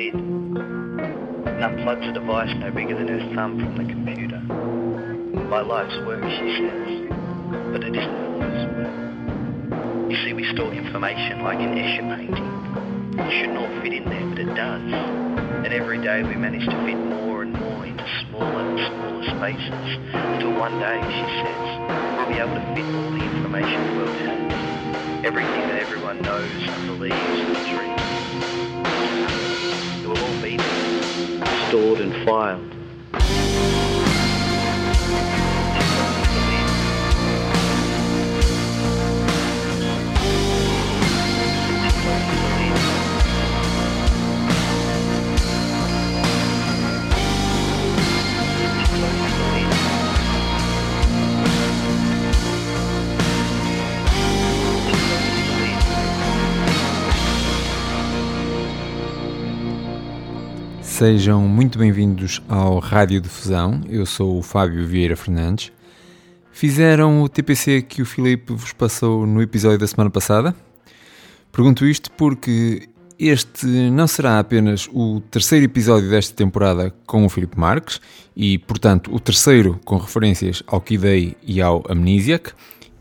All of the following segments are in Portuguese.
lid and unplugs a device no bigger than her thumb from the computer. My life's work, she says, but it isn't her life's work. You see, we store information like an Escher painting. It shouldn't all fit in there, but it does. And every day we manage to fit more and more into smaller and smaller spaces until one day, she says, we'll be able to fit all the information the world has. Everything that everyone knows and believes and dreams. Stored and filed. Sejam muito bem-vindos ao Rádio Difusão. Eu sou o Fábio Vieira Fernandes. Fizeram o TPC que o Filipe vos passou no episódio da semana passada? Pergunto isto porque este não será apenas o terceiro episódio desta temporada com o Filipe Marques e, portanto, o terceiro com referências ao Kid A e ao Amnesiac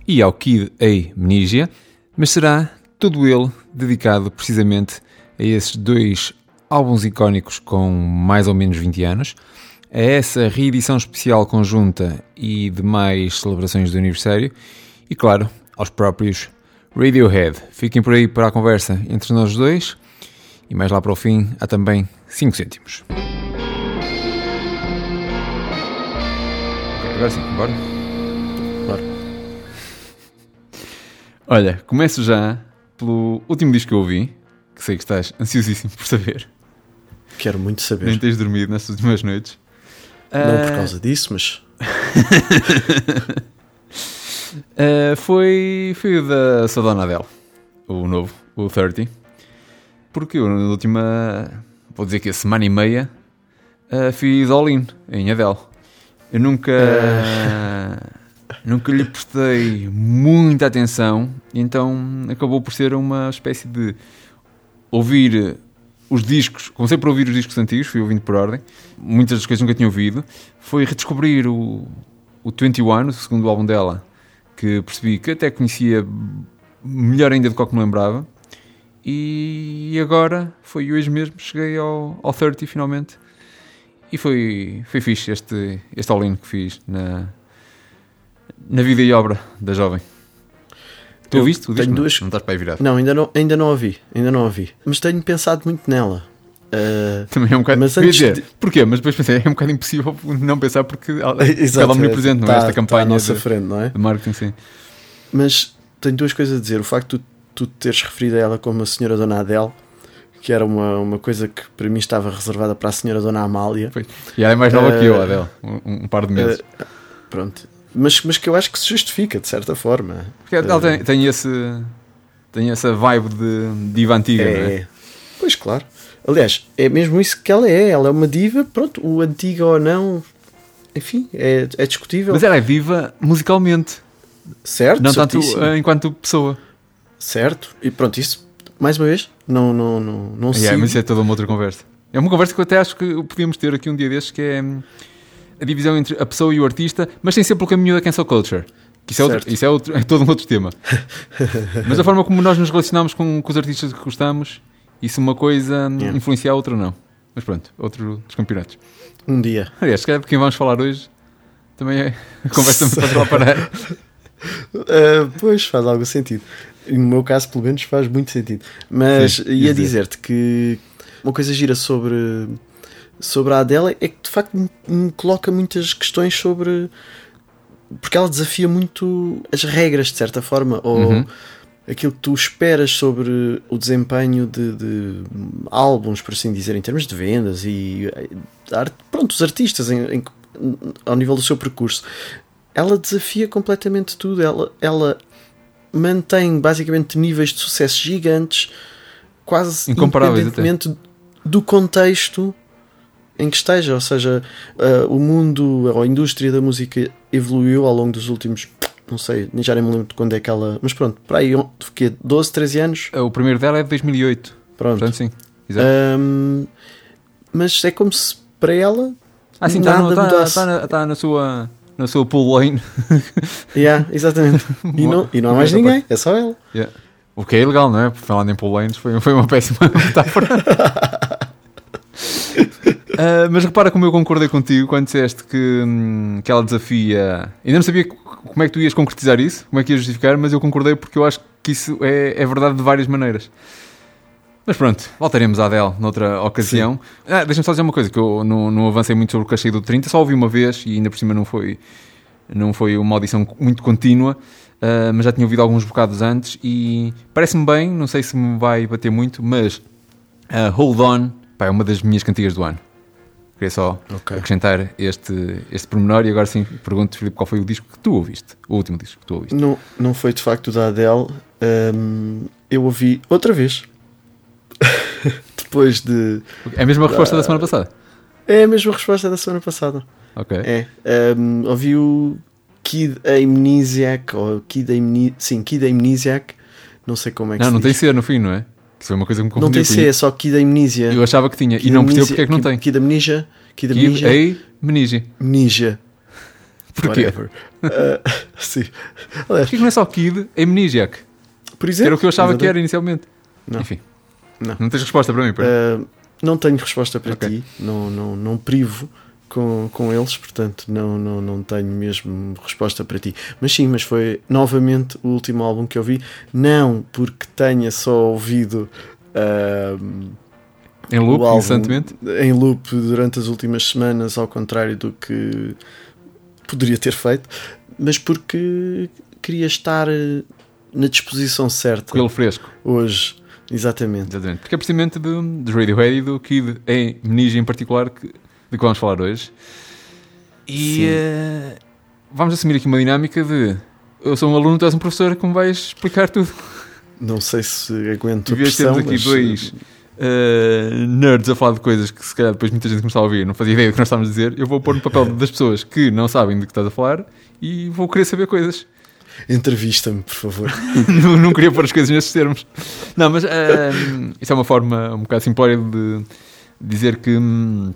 e ao Kid A Mnesia, mas será todo ele dedicado precisamente a esses dois álbuns icónicos com mais ou menos 20 anos, a essa reedição especial conjunta e demais celebrações do aniversário e, claro, aos próprios Radiohead. Fiquem por aí para a conversa entre nós dois e mais lá para o fim há também 5 cêntimos. Agora sim, bora? Bora. Olha, começo já pelo último disco que eu ouvi, que sei que estás ansiosíssimo por saber. Quero muito saber. Nem tens dormido nestas últimas noites. Não por Ah, causa disso, mas ah, foi, foi o da Sadona Adele, o novo, o 30. Porque eu, na última, vou dizer que a semana e meia, ah, fiz all-in em Adele. Eu nunca, nunca lhe prestei muita atenção, então acabou por ser uma espécie de ouvir os discos, comecei por ouvir os discos antigos, fui ouvindo por ordem, muitas das coisas nunca tinha ouvido, foi redescobrir o, o 21, o segundo álbum dela, que percebi que até conhecia melhor ainda do que eu me lembrava, e agora foi hoje mesmo, cheguei ao, ao 30 finalmente, e foi, foi fixe este, este all-in que fiz na, na vida e obra da jovem. Tu Eu ouviste tenho Não? duas- Não estás para aí virado. não, ainda não, ainda não ouvi, ainda não ouvi. Mas tenho pensado muito nela. Ah, Também é um bocado. Mas antes dizer, de- Porquê? Mas depois pensei, é um bocado impossível não pensar porque ela exato, ela omnipresente, não é? tá- Esta tá campanha à nossa de, frente, não é? de marketing, sim. Mas tenho duas coisas a dizer. O facto de tu, tu teres referido a ela como a senhora Dona Adele, que era uma, uma coisa que para mim estava reservada para a senhora Dona Amália. E ela é mais nova Eh, que eu, Adele, um, um par de meses. Ah, pronto. Mas, mas que eu acho que se justifica, de certa forma. Porque ela tem, tem, esse, tem essa vibe de diva antiga, não é? É. Pois claro. Aliás, é mesmo isso que ela é. Ela é uma diva, pronto, o antiga ou não, enfim, é, é discutível. Mas ela é diva musicalmente, certo, não tanto certíssimo. eh, enquanto pessoa. Certo. E pronto, isso, mais uma vez, não, não, não, não Yeah, sigo. mas isso é toda uma outra conversa. É uma conversa que eu até acho que podíamos ter aqui um dia destes, que é a divisão entre a pessoa e o artista, mas sem ser pelo caminho da cancel culture. Que isso, é, outro, isso é, outro- é todo um outro tema. mas a forma como nós nos relacionamos com, com os artistas que gostamos, isso uma coisa Yeah. influencia a outra não. Mas pronto, outro dos campeonatos. Um dia. Aliás, se calhar de quem vamos falar hoje, também é a conversa me parar. Ah, pois, faz algum sentido. No meu caso, pelo menos, faz muito sentido. Mas Sim, ia ia dizer. dizer-te que uma coisa gira sobre, sobre a Adele é que de facto me, me coloca muitas questões sobre. Porque ela desafia muito as regras, de certa forma, ou Uhum. aquilo que tu esperas sobre o desempenho de, de álbuns, por assim dizer, em termos de vendas e eh, pronto, os artistas em- em- ao nível do seu percurso. Ela desafia completamente tudo. Ela, ela mantém basicamente níveis de sucesso gigantes, quase Incomparáveis independentemente do contexto em que esteja. Ou seja, eh, o mundo ou a indústria da música evoluiu ao longo dos últimos, não sei, nem já nem me lembro de quando é que ela. Mas pronto, para aí, que 12, 13 anos. O primeiro dela é de 2008. Pronto. Portanto, sim. exato. Ahm, mas é como se para ela Ah, sim, está nada tá, mudasse. tá na, tá na sua, na sua pool lane. Yeah, exatamente. E não, e não há mais ninguém, é só ela. Yeah. O que é ilegal, não é? Porque falando em pool lanes foi, foi uma péssima metáfora. Ah, mas repara como eu concordei contigo quando disseste que, hum, que ela desafia. Ainda não sabia como é que tu ias concretizar isso, como é que ias justificar, mas eu concordei porque eu acho que isso é, é verdade de várias maneiras. Mas pronto, voltaremos à Adele noutra ocasião. Ah, Deixa-me só dizer uma coisa: que eu não, não avancei muito sobre o cachê do 30, só ouvi uma vez e ainda por cima não foi, não foi uma audição muito contínua, ah, mas já tinha ouvido alguns bocados antes e parece-me bem, não sei se me vai bater muito, mas ah, Hold On pá, é uma das minhas cantigas do ano. Queria só Ok. acrescentar este, este pormenor e agora sim pergunto, Filipe, qual foi o disco que tu ouviste? O último disco que tu ouviste? Não, não foi de facto da Adele. Ahm, eu ouvi outra vez. Depois de. É a mesma resposta da semana passada? É a mesma resposta da semana passada. Ok. É. ahm, ouvi o Kid Amnesiac, ou Kid Amni... Sim, Kid Amnesiac. Não sei como é que Não, se não tem diz. C no fim, não é? Que foi uma coisa que me Não confundiu. tem C, é só Kid Amnesia. Eu achava que tinha e Kid não percebo porque é que não Kid- tem. Kid Amnesia. Kid Kid Amnesia. Meninge. Amnesia. Porquê? Whatever. Ah, sim. Porquê que não é só Kid Amnesiac? por Que exemplo. era o que eu achava que era inicialmente. Não. Enfim. Não. Não tens resposta para mim, pois? Ah, não tenho resposta para ti. Não, não, não privo com, com eles, portanto, não, não, não tenho mesmo resposta para ti. Mas sim, mas foi novamente o último álbum que eu vi. Não porque tenha só ouvido. ah, em loop, álbum incessantemente. em loop durante as últimas semanas, ao contrário do que poderia ter feito, mas porque queria estar eh, na disposição certa Com ele fresco. hoje. Exatamente. Exatamente. Porque é precisamente do, do Radiohead e do Kid A Meninge em particular que, de que vamos falar hoje. E eh, vamos assumir aqui uma dinâmica de eu sou um aluno, tu és um professor que me vais explicar tudo. Não sei se aguento a pressão, termos aqui mas, dois eh, nerds a falar de coisas que se calhar depois muita gente começar a ouvir não fazia ideia do que nós estávamos a dizer, eu vou pôr no papel das pessoas que não sabem do que estás a falar e vou querer saber coisas. Entrevista-me, por favor. não, não queria pôr as coisas nesses termos. Não, mas eh, isso é uma forma um bocado simplória de dizer que, hum,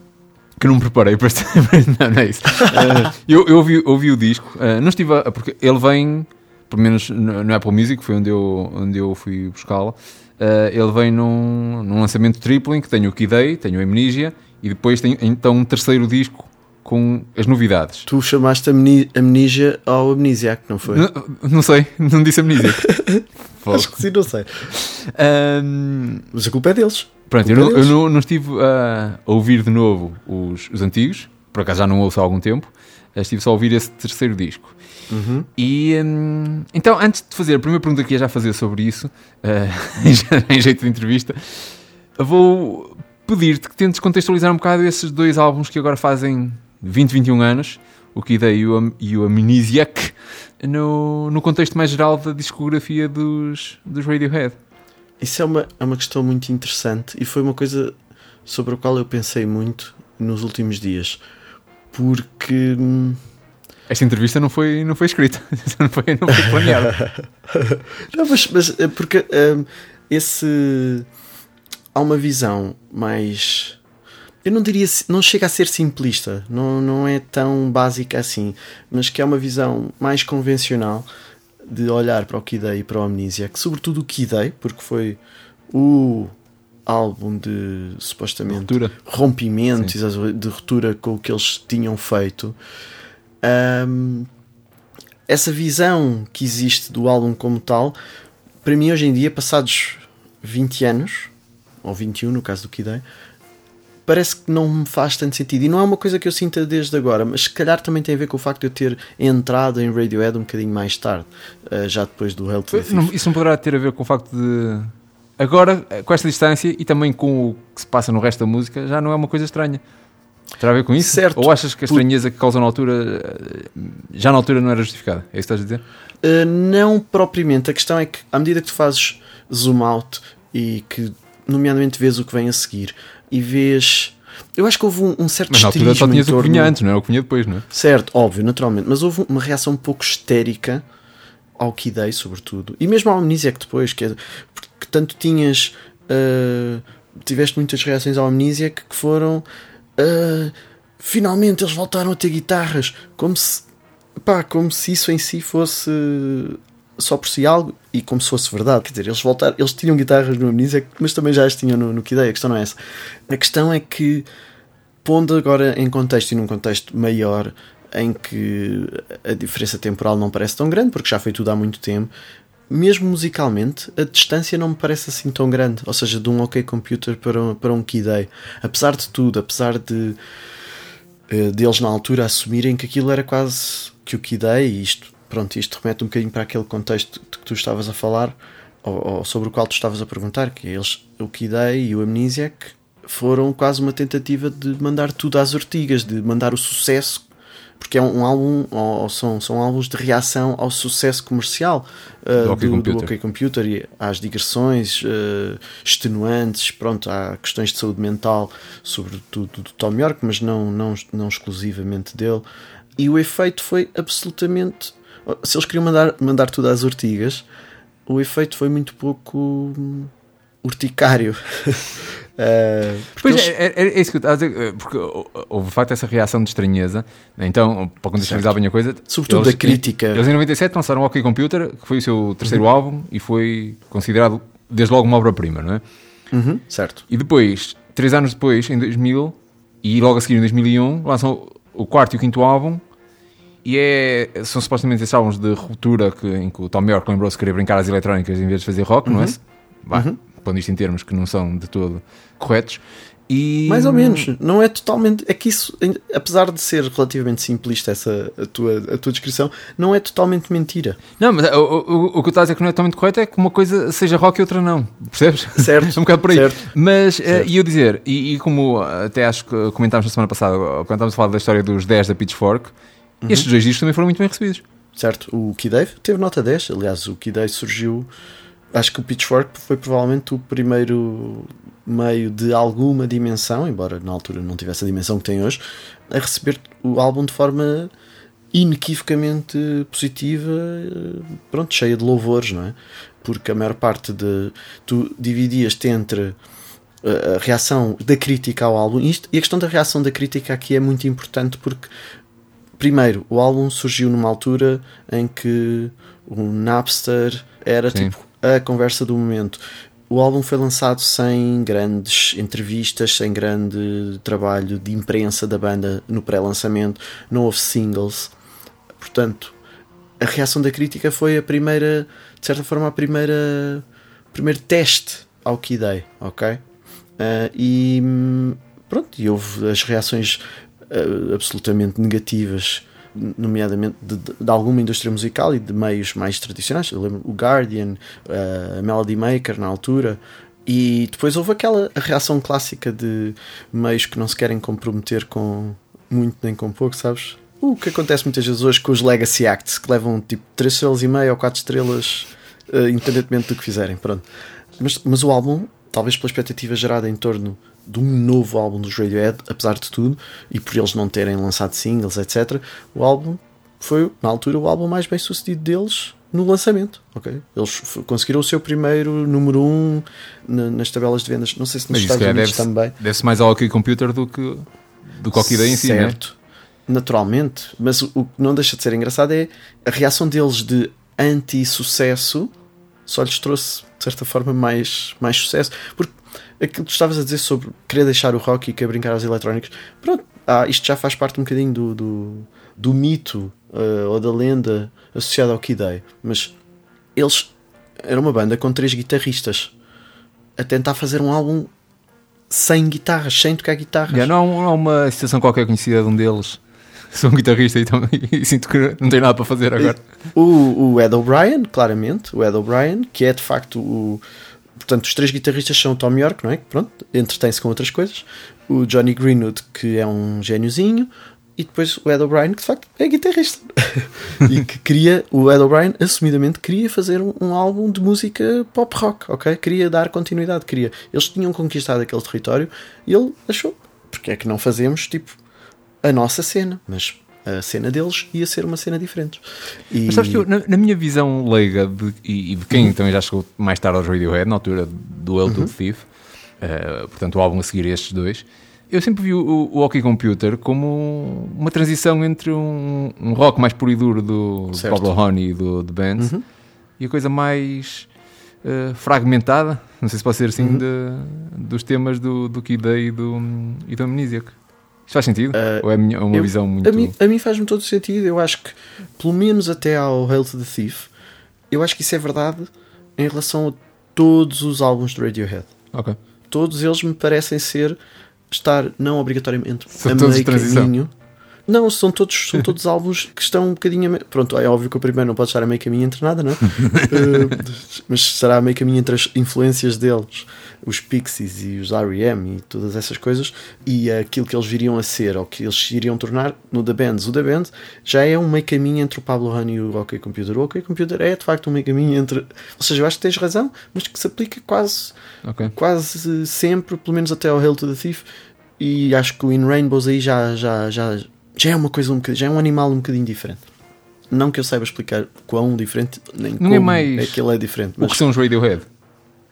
que não me preparei para este. não, não é isso. Eh, eu eu ouvi, ouvi o disco, eh, não estive a, porque ele vem, pelo menos no, Apple Music, foi onde eu, onde eu fui buscá-lo. eh, ele vem num, num lançamento triplo em que tenho o Kid A, tenho a Amnesia e depois tenho então um terceiro disco com as novidades. Tu chamaste amnesia ao amnesiac, não foi? Não, não sei, não disse Amnesia. Acho que sim, não sei. Ahm, Mas a culpa é deles. Pronto, eu, não, eu não, não estive a ouvir de novo os, os antigos, por acaso já não ouço há algum tempo, eh, estive só a ouvir esse terceiro disco. Uhum. E hum, então, antes de fazer a primeira pergunta que ia já fazer sobre isso, eh, em jeito de entrevista, vou pedir-te que tentes contextualizar um bocado esses dois álbuns que agora fazem 20, 21 anos, o Kid A e o, Am- e o Amnesiac, no, no contexto mais geral da discografia dos, dos Radiohead. Isso é uma, é uma questão muito interessante e foi uma coisa sobre a qual eu pensei muito nos últimos dias. Porque. hum, Esta entrevista não foi, não foi escrita, não foi, não foi planeada. Não, mas, mas é porque hum, esse. Há uma visão mais. Eu não diria. Não chega a ser simplista, não, não é tão básica assim, mas que é uma visão mais convencional de olhar para o Kid A e para o Amnesia, que sobretudo o Kid A, porque foi o álbum de supostamente Ruptura. rompimento, exato, de ruptura com o que eles tinham feito. Hum, essa visão que existe do álbum como tal, para mim hoje em dia, passados 20 anos, ou 21 no caso do Kid A, parece que não me faz tanto sentido. E não é uma coisa que eu sinta desde agora, mas se calhar também tem a ver com o facto de eu ter entrado em Radiohead um bocadinho mais tarde, eh, já depois do Hell to the Thief. Isso não poderá ter a ver com o facto de. Agora, com esta distância e também com o que se passa no resto da música, já não é uma coisa estranha. Terá a ver com isso? Certo. Ou achas que a estranheza que causou na altura eh, já na altura não era justificada? É isso que estás a dizer? Uh, não propriamente. A questão é que, à medida que tu fazes zoom out e que, nomeadamente, vês o que vem a seguir e vês. Eu acho que houve um, um certo Mas na altura só tinhas o que torno- vinha antes, não é? O que vinha depois, não é? Certo, óbvio, naturalmente. Mas houve uma reação um pouco histérica ao Kid A, sobretudo. E mesmo ao Amnesiac depois, que, é, que tanto tinhas uh, tiveste muitas reações ao Amnesiac que foram uh, finalmente eles voltaram a ter guitarras, como se pá, como se isso em si fosse só por si algo e como se fosse verdade. Quer dizer, eles voltaram, eles tinham guitarras no Amnesia, mas também já as tinham no, no A. Questão não é essa. A questão é que, pondo agora em contexto e num contexto maior, em que a diferença temporal não parece tão grande, porque já foi tudo há muito tempo, mesmo musicalmente, a distância não me parece assim tão grande. Ou seja, de um OK Computer para um, para um A. Apesar de tudo, apesar de eh, deles na altura assumirem que aquilo era quase que o A, e isto pronto, isto remete um bocadinho para aquele contexto de que tu estavas a falar, ou, ou sobre o qual tu estavas a perguntar, que eles, o Kid A e o Amnesiac foram quase uma tentativa de mandar tudo às ortigas, de mandar o sucesso, porque é um álbum, ou são, são álbuns de reação ao sucesso comercial uh, do, OK do, do OK Computer e às digressões uh, extenuantes, pronto, há questões de saúde mental, sobretudo do Tom York, mas não, não, não exclusivamente dele. E o efeito foi absolutamente se eles queriam mandar, mandar tudo às ortigas, o efeito foi muito pouco urticário. Uh, pois eles... é, é, é, isso que eu estava a dizer, eh, porque houve de facto essa reação de estranheza. Então, para contextualizar bem a coisa, sobretudo eles, da crítica. Eles em 97 lançaram o OK Computer, que foi o seu terceiro uhum. álbum e foi considerado desde logo uma obra-prima, não é? Uhum, certo. E depois, três anos depois, em 2000, e logo a seguir em 2001, lançam o quarto e o quinto álbum, e é, são supostamente esses álbuns de ruptura que, em que o Tom York lembrou-se querer brincar às eletrónicas em vez de fazer rock, uhum. não é? Uhum. Bah, uhum. Pondo isto em termos que não são de todo corretos. E... Mais ou menos, não é totalmente. É que isso, apesar de ser relativamente simplista essa a tua, a tua descrição, não é totalmente mentira. Não, mas o, o, o que eu estou a dizer que não é totalmente correto é que uma coisa seja rock e outra não, percebes? Certo. é um bocado por aí. Certo. Mas, eh, certo. E eu dizer, e, e, como até acho que comentámos na semana passada, quando estávamos a falar da história dos 10 da Pitchfork, Uhum. Estes dois discos também foram muito bem recebidos. Certo, o Key Dave teve nota 10. Aliás, o Key Dave surgiu. Acho que o Pitchfork foi provavelmente o primeiro meio de alguma dimensão, embora na altura não tivesse a dimensão que tem hoje, a receber o álbum de forma inequivocamente positiva, pronto, cheia de louvores, não é? Porque a maior parte de. Tu dividias-te entre a reação da crítica ao álbum. E a questão da reação da crítica aqui é muito importante porque primeiro, o álbum surgiu numa altura em que o Napster era Sim. tipo a conversa do momento. O álbum foi lançado sem grandes entrevistas, sem grande trabalho de imprensa da banda no pré-lançamento, não houve singles. Portanto, a reação da crítica foi a primeira, de certa forma, a primeira, o primeiro teste ao que dei, ok? Uh, e hum, pronto, e houve as reações uh, absolutamente negativas, nomeadamente de, de, alguma indústria musical e de meios mais tradicionais. Eu lembro o Guardian, uh, a Melody Maker na altura. E depois houve aquela reação clássica de meios que não se querem comprometer com muito nem com pouco, sabes? O que acontece muitas vezes hoje com os Legacy Acts, que levam tipo 3 estrelas e meia ou 4 estrelas, uh, independentemente do que fizerem. Pronto. Mas, mas o álbum, talvez pela expectativa gerada em torno de um novo álbum dos Radiohead, apesar de tudo, e por eles não terem lançado singles, etc., o álbum foi, na altura, o álbum mais bem sucedido deles no lançamento. ok Eles conseguiram o seu primeiro número 1 um na, nas tabelas de vendas. Não sei se nos Mas Estados Unidos deve também. Deve-se mais ao OK Computer do que do que ideia em si, Certo, né? naturalmente. Mas o, o que não deixa de ser engraçado é a reação deles de anti-sucesso só lhes trouxe, de certa forma, mais, mais sucesso. Porque aquilo que tu estavas a dizer sobre querer deixar o rock e querer brincar aos eletrónicos, pronto, ah, isto já faz parte um bocadinho do, do, do mito uh, ou da lenda associada ao Kid Day, mas eles eram uma banda com três guitarristas a tentar fazer um álbum sem guitarras, sem tocar guitarras. Yeah, não, há, não há uma situação qualquer conhecida de um deles. Sou um guitarrista e, também, e sinto que não tem nada para fazer agora. O, o Ed O'Brien, claramente, o Ed O'Brien, que é de facto o, portanto, os três guitarristas são o Tom York, não é? Pronto, entretém-se com outras coisas. O Johnny Greenwood, que é um gêniozinho. E depois o Ed O'Brien, que de facto é guitarrista. e que queria, o Ed O'Brien, assumidamente, queria fazer um, um, álbum de música pop rock, ok? Queria dar continuidade, queria. Eles tinham conquistado aquele território e ele achou, porque é que não fazemos, tipo, a nossa cena? Mas a cena deles ia ser uma cena diferente. E... Mas sabes que eu, na, na, minha visão leiga de, e, e, de quem uhum. também já chegou mais tarde aos Radiohead, na altura do El uhum. Thief, uh, portanto, o álbum a seguir estes dois, eu sempre vi o, o OK Computer como uma transição entre um, um rock mais puro e duro do, Pablo Honey e do The Bands uhum. e a coisa mais uh, fragmentada, não sei se pode ser assim, uhum. de, dos temas do, do Kid Day e do, e do Amnesiac. Isto faz sentido? Uh, Ou é uma eu, visão muito. A mim, a mim faz-me todo sentido. Eu acho que, pelo menos até ao Hail to the Thief, eu acho que isso é verdade em relação a todos os álbuns do Radiohead. Ok. Todos eles me parecem ser estar não obrigatoriamente São a meio caminho. Não, são todos, são todos álbuns que estão um bocadinho. A Pronto, é óbvio que o primeiro não pode estar a meio caminho entre nada, não é? uh, mas será a meio caminho entre as influências deles, os Pixies e os R.E.M. e todas essas coisas, e aquilo que eles viriam a ser, ou que eles iriam tornar no The Bands. O The Bands já é um meio caminho entre o Pablo Honey e o OK Computer. O OK Computer é de facto um meio caminho entre. Ou seja, eu acho que tens razão, mas que se aplica quase, okay. quase sempre, pelo menos até ao Hail to the Thief. E acho que o In Rainbows aí já, já, já já é uma coisa um bocadinho, já é um animal um bocadinho diferente. Não que eu saiba explicar quão diferente, nem não como é, mais é que ele é diferente. Mas... O que são os Radiohead?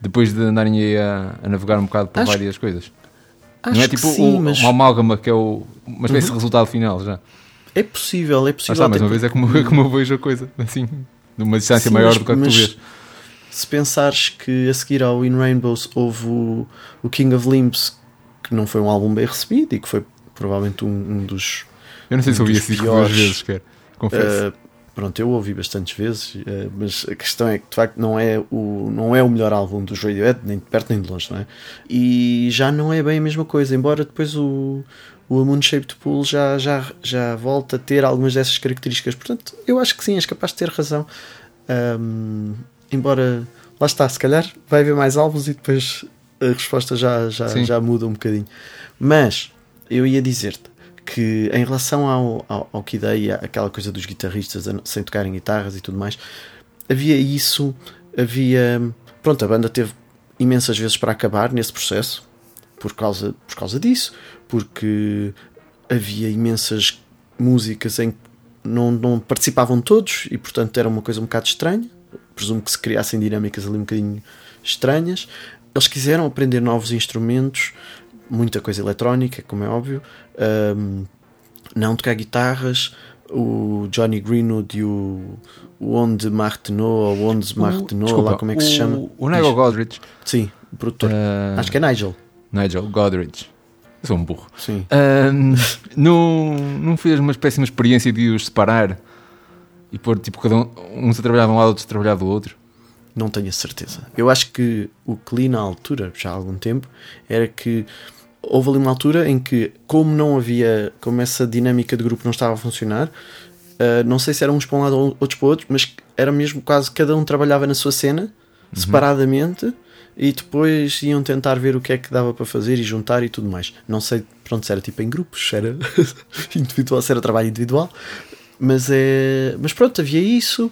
Depois de andarem aí a, a navegar um bocado por acho, várias coisas. Acho não é tipo sim, o, mas... uma amálgama que é o, uma espécie uhum. de resultado final já. É possível, é possível. Ah, mais uma vez é como, é como eu vejo a coisa, assim, numa distância sim, maior mas, do que a que tu vês. Se pensares que a seguir ao In Rainbows houve o, o King of Limbs, que não foi um álbum bem recebido e que foi provavelmente um, um dos eu não sei se ouvi esse disco duas vezes, quer. Confesso. Uh, pronto, eu ouvi bastantes vezes, uh, mas a questão é que de facto não é o, não é o melhor álbum dos Radiohead, nem de perto nem de longe, não é? E já não é bem a mesma coisa, embora depois o, o Moon Shaped Pool já, já, já volta a ter algumas dessas características. Portanto, eu acho que sim, és capaz de ter razão. Um, embora, lá está, se calhar vai haver mais álbuns e depois a resposta já, já, já muda um bocadinho. Mas eu ia dizer-te que em relação ao, ao, ao que ideia, aquela coisa dos guitarristas sem tocarem guitarras e tudo mais, havia isso, havia. Pronto, a banda teve imensas vezes para acabar nesse processo por causa, por causa disso, porque havia imensas músicas em que não, não participavam todos e portanto era uma coisa um bocado estranha. Presumo que se criassem dinâmicas ali um bocadinho estranhas. Eles quiseram aprender novos instrumentos, muita coisa eletrónica, como é óbvio, um, não tocar guitarras. O Johnny Greenwood e o, o Onde Martineau, ou Onde Martineau, lá como é que o, se chama? O Nigel Godrich. Sim, o produtor. Uh, Acho que é Nigel. Nigel Godrich. Eu sou um burro. Sim. Não, não fez uma péssima experiência de os separar e pôr tipo cada um, uns a trabalhar de um lado, outros a trabalhar do outro? Não tenho a certeza. Eu acho que o que li na altura, já há algum tempo, era que houve ali uma altura em que, como não havia, como essa dinâmica de grupo não estava a funcionar, uh, não sei se eram uns para um lado ou outros para o outro, mas era mesmo quase cada um trabalhava na sua cena, uhum. separadamente, e depois iam tentar ver o que é que dava para fazer e juntar e tudo mais. Não sei, pronto, se era tipo em grupos, se era individual, se era trabalho individual, mas é. Mas pronto, havia isso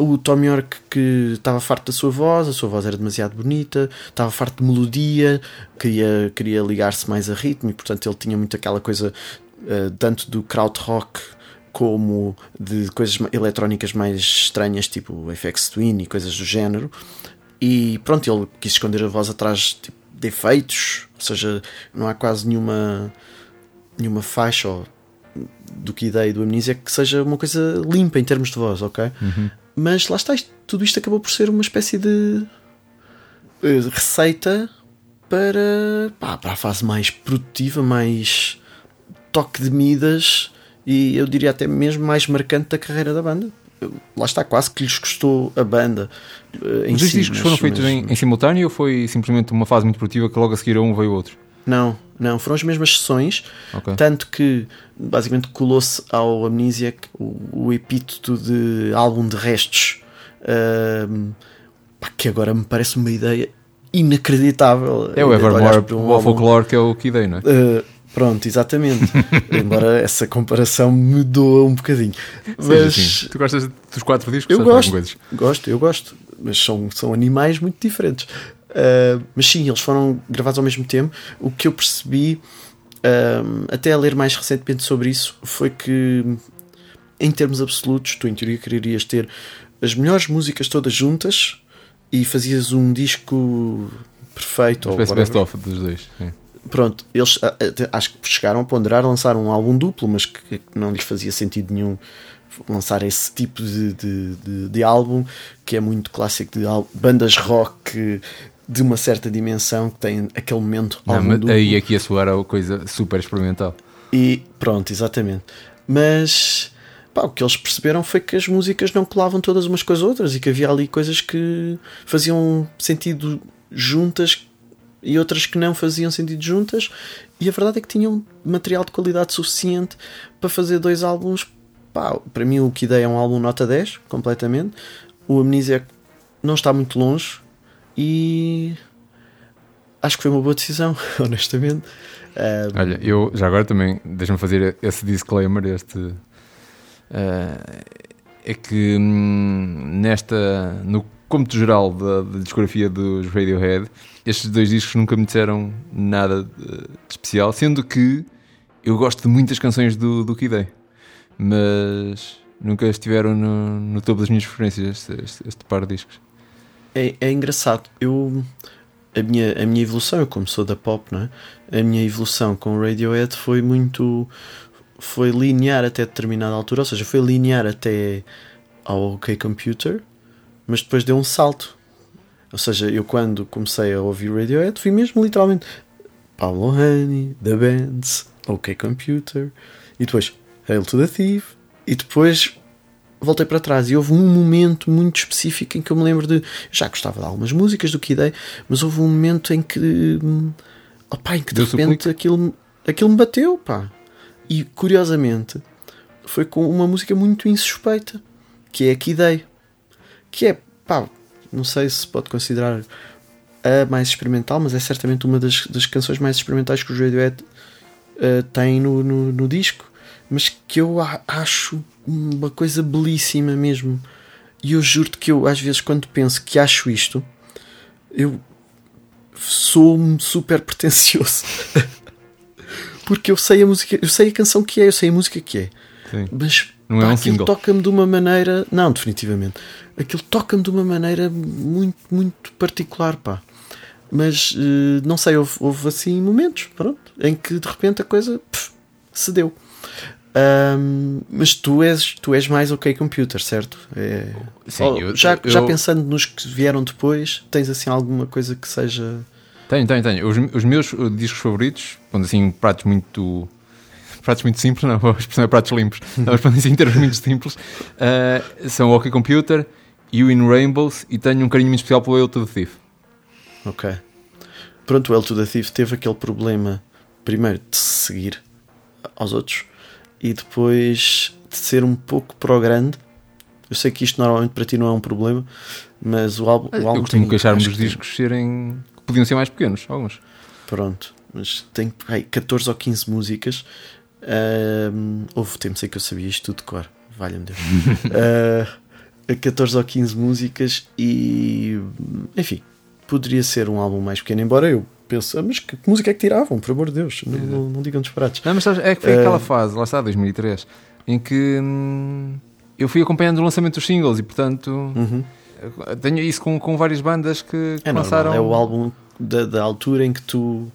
o Tom York que estava farto da sua voz, a sua voz era demasiado bonita, estava farto de melodia, queria, queria ligar-se mais a ritmo e portanto ele tinha muito aquela coisa uh, tanto do krautrock como de coisas eletrónicas mais estranhas, tipo FX Twin e coisas do género. E pronto, ele quis esconder a voz atrás tipo, de efeitos, ou seja, não há quase nenhuma, nenhuma faixa ou, do que ideia do Amnesia que seja uma coisa limpa em termos de voz, ok? Uhum. Mas lá está, isto, tudo isto acabou por ser uma espécie de uh, receita para, pá, para a fase mais produtiva, mais toque de Midas e eu diria até mesmo mais marcante da carreira da banda. Lá está, quase que lhes custou a banda. Uh, em Os si, discos foram feitos mas... em, em, simultâneo ou foi simplesmente uma fase muito produtiva que logo a seguir a um veio outro? Não, não, foram as mesmas sessões, okay. tanto que basicamente colou-se ao Amnesiac o, o, epíteto de álbum de restos, uh, que agora me parece uma ideia inacreditável. É o Evermore, um o folclore que é o que ideia, não é? Uh, pronto, exatamente. Embora essa comparação me doa um bocadinho. Mas assim. tu gostas dos quatro discos? Eu gosto, gosto, eu gosto, mas são, são animais muito diferentes. Uh, mas sim, eles foram gravados ao mesmo tempo. O que eu percebi, até a ler mais recentemente sobre isso, foi que, em termos absolutos, tu em teoria querias ter as melhores músicas todas juntas e fazias um disco perfeito. Ou whatever. best-of dos dois. sim. Pronto, eles ah, até acho que chegaram a ponderar lançar um álbum duplo, mas que, não lhes fazia sentido nenhum lançar esse tipo de, de, de, de álbum que é muito clássico de bandas rock de uma certa dimensão que tem aquele momento mas duplo. aí aqui a soar é uma coisa super experimental. E pronto, exatamente. Mas pá, o que eles perceberam foi que as músicas não colavam todas umas com as outras e que havia ali coisas que faziam sentido juntas e outras que não faziam sentido juntas. E a verdade é que tinham material de qualidade suficiente para fazer dois álbuns. Pá, para mim, o que ideia é um álbum nota 10, completamente. O Amnesia não está muito longe e acho que foi uma boa decisão, honestamente. Ah, Olha, eu já agora também, deixa-me fazer esse disclaimer, este eh, é que hum, nesta, no cômputo geral da, da discografia dos Radiohead, estes dois discos nunca me disseram nada de, de especial, sendo que eu gosto de muitas canções do, do Kid mas nunca estiveram no, no topo das minhas preferências este, este, este par de discos. É, é engraçado. Eu a minha, a minha evolução, eu como sou da pop, não é? A minha evolução com o Radiohead foi muito foi linear até determinada altura, ou seja, foi linear até ao OK Computer, mas depois deu um salto. Ou seja, eu quando comecei a ouvir Radiohead fui mesmo literalmente Pablo Honey, The Bands, OK Computer e depois Hail to the Thief e depois voltei para trás e houve um momento muito específico em que eu me lembro de. Já gostava de algumas músicas do Kid A, mas houve um momento em que. hum, opá, em que de o repente aquilo, aquilo me bateu, pá. E curiosamente foi com uma música muito insuspeita, que é a Kid A, que é, pá, não sei se pode considerar a mais experimental, mas é certamente uma das, das canções mais experimentais que os Radiohead uh, têm no, no, no disco, mas que eu acho uma coisa belíssima mesmo. E eu juro-te que eu, às vezes, quando penso que acho isto, eu sou-me super pretencioso. Porque eu sei a música, eu sei a canção que é, eu sei a música que é. Sim. Mas Não é pá, um aquilo toca-me de uma maneira. Não, definitivamente. Aquilo toca-me de uma maneira muito, muito particular, pá. Mas eh, não sei, houve, houve assim momentos, pronto, em que de repente a coisa pff, se Ahm, mas tu és, tu és mais OK Computer, certo? É- Sim, eu- já, eu- já pensando nos que vieram depois, tens assim alguma coisa que seja. Tenho, tenho, tenho. Os, os meus uh, discos favoritos, quando assim pratos muito. Pratos muito simples, não, expressão é pratos limpos, não, mas quando assim em termos muito simples, uh, são o OK Computer o In Rainbows, e tenho um carinho muito especial pelo Hail to the Thief. Ok. Pronto, o El to the Thief teve aquele problema, primeiro, de se seguir aos outros e depois de ser um pouco para o grande. Eu sei que isto normalmente para ti não é um problema, mas o álbum. o Eu álbum costumo tem- queixar-me dos discos serem. que podiam ser mais pequenos, alguns. Pronto, mas tem ai, 14 ou 15 músicas. Ahm, houve tempos em que eu sabia isto tudo de cor, valha-me Deus. Ah, 14 ou 15 músicas e. Enfim, poderia ser um álbum mais pequeno, embora eu pense, "Ah, mas que música é que tiravam, por amor de Deus, não, não, não digam disparates. Não, mas sabes, é que foi Eh, aquela fase, lá está, 2003, em que hum, eu fui acompanhando o lançamento dos singles e, portanto, Uhum. tenho isso com, com várias bandas que, que É, lançaram. normal, é o álbum da, da altura em que tu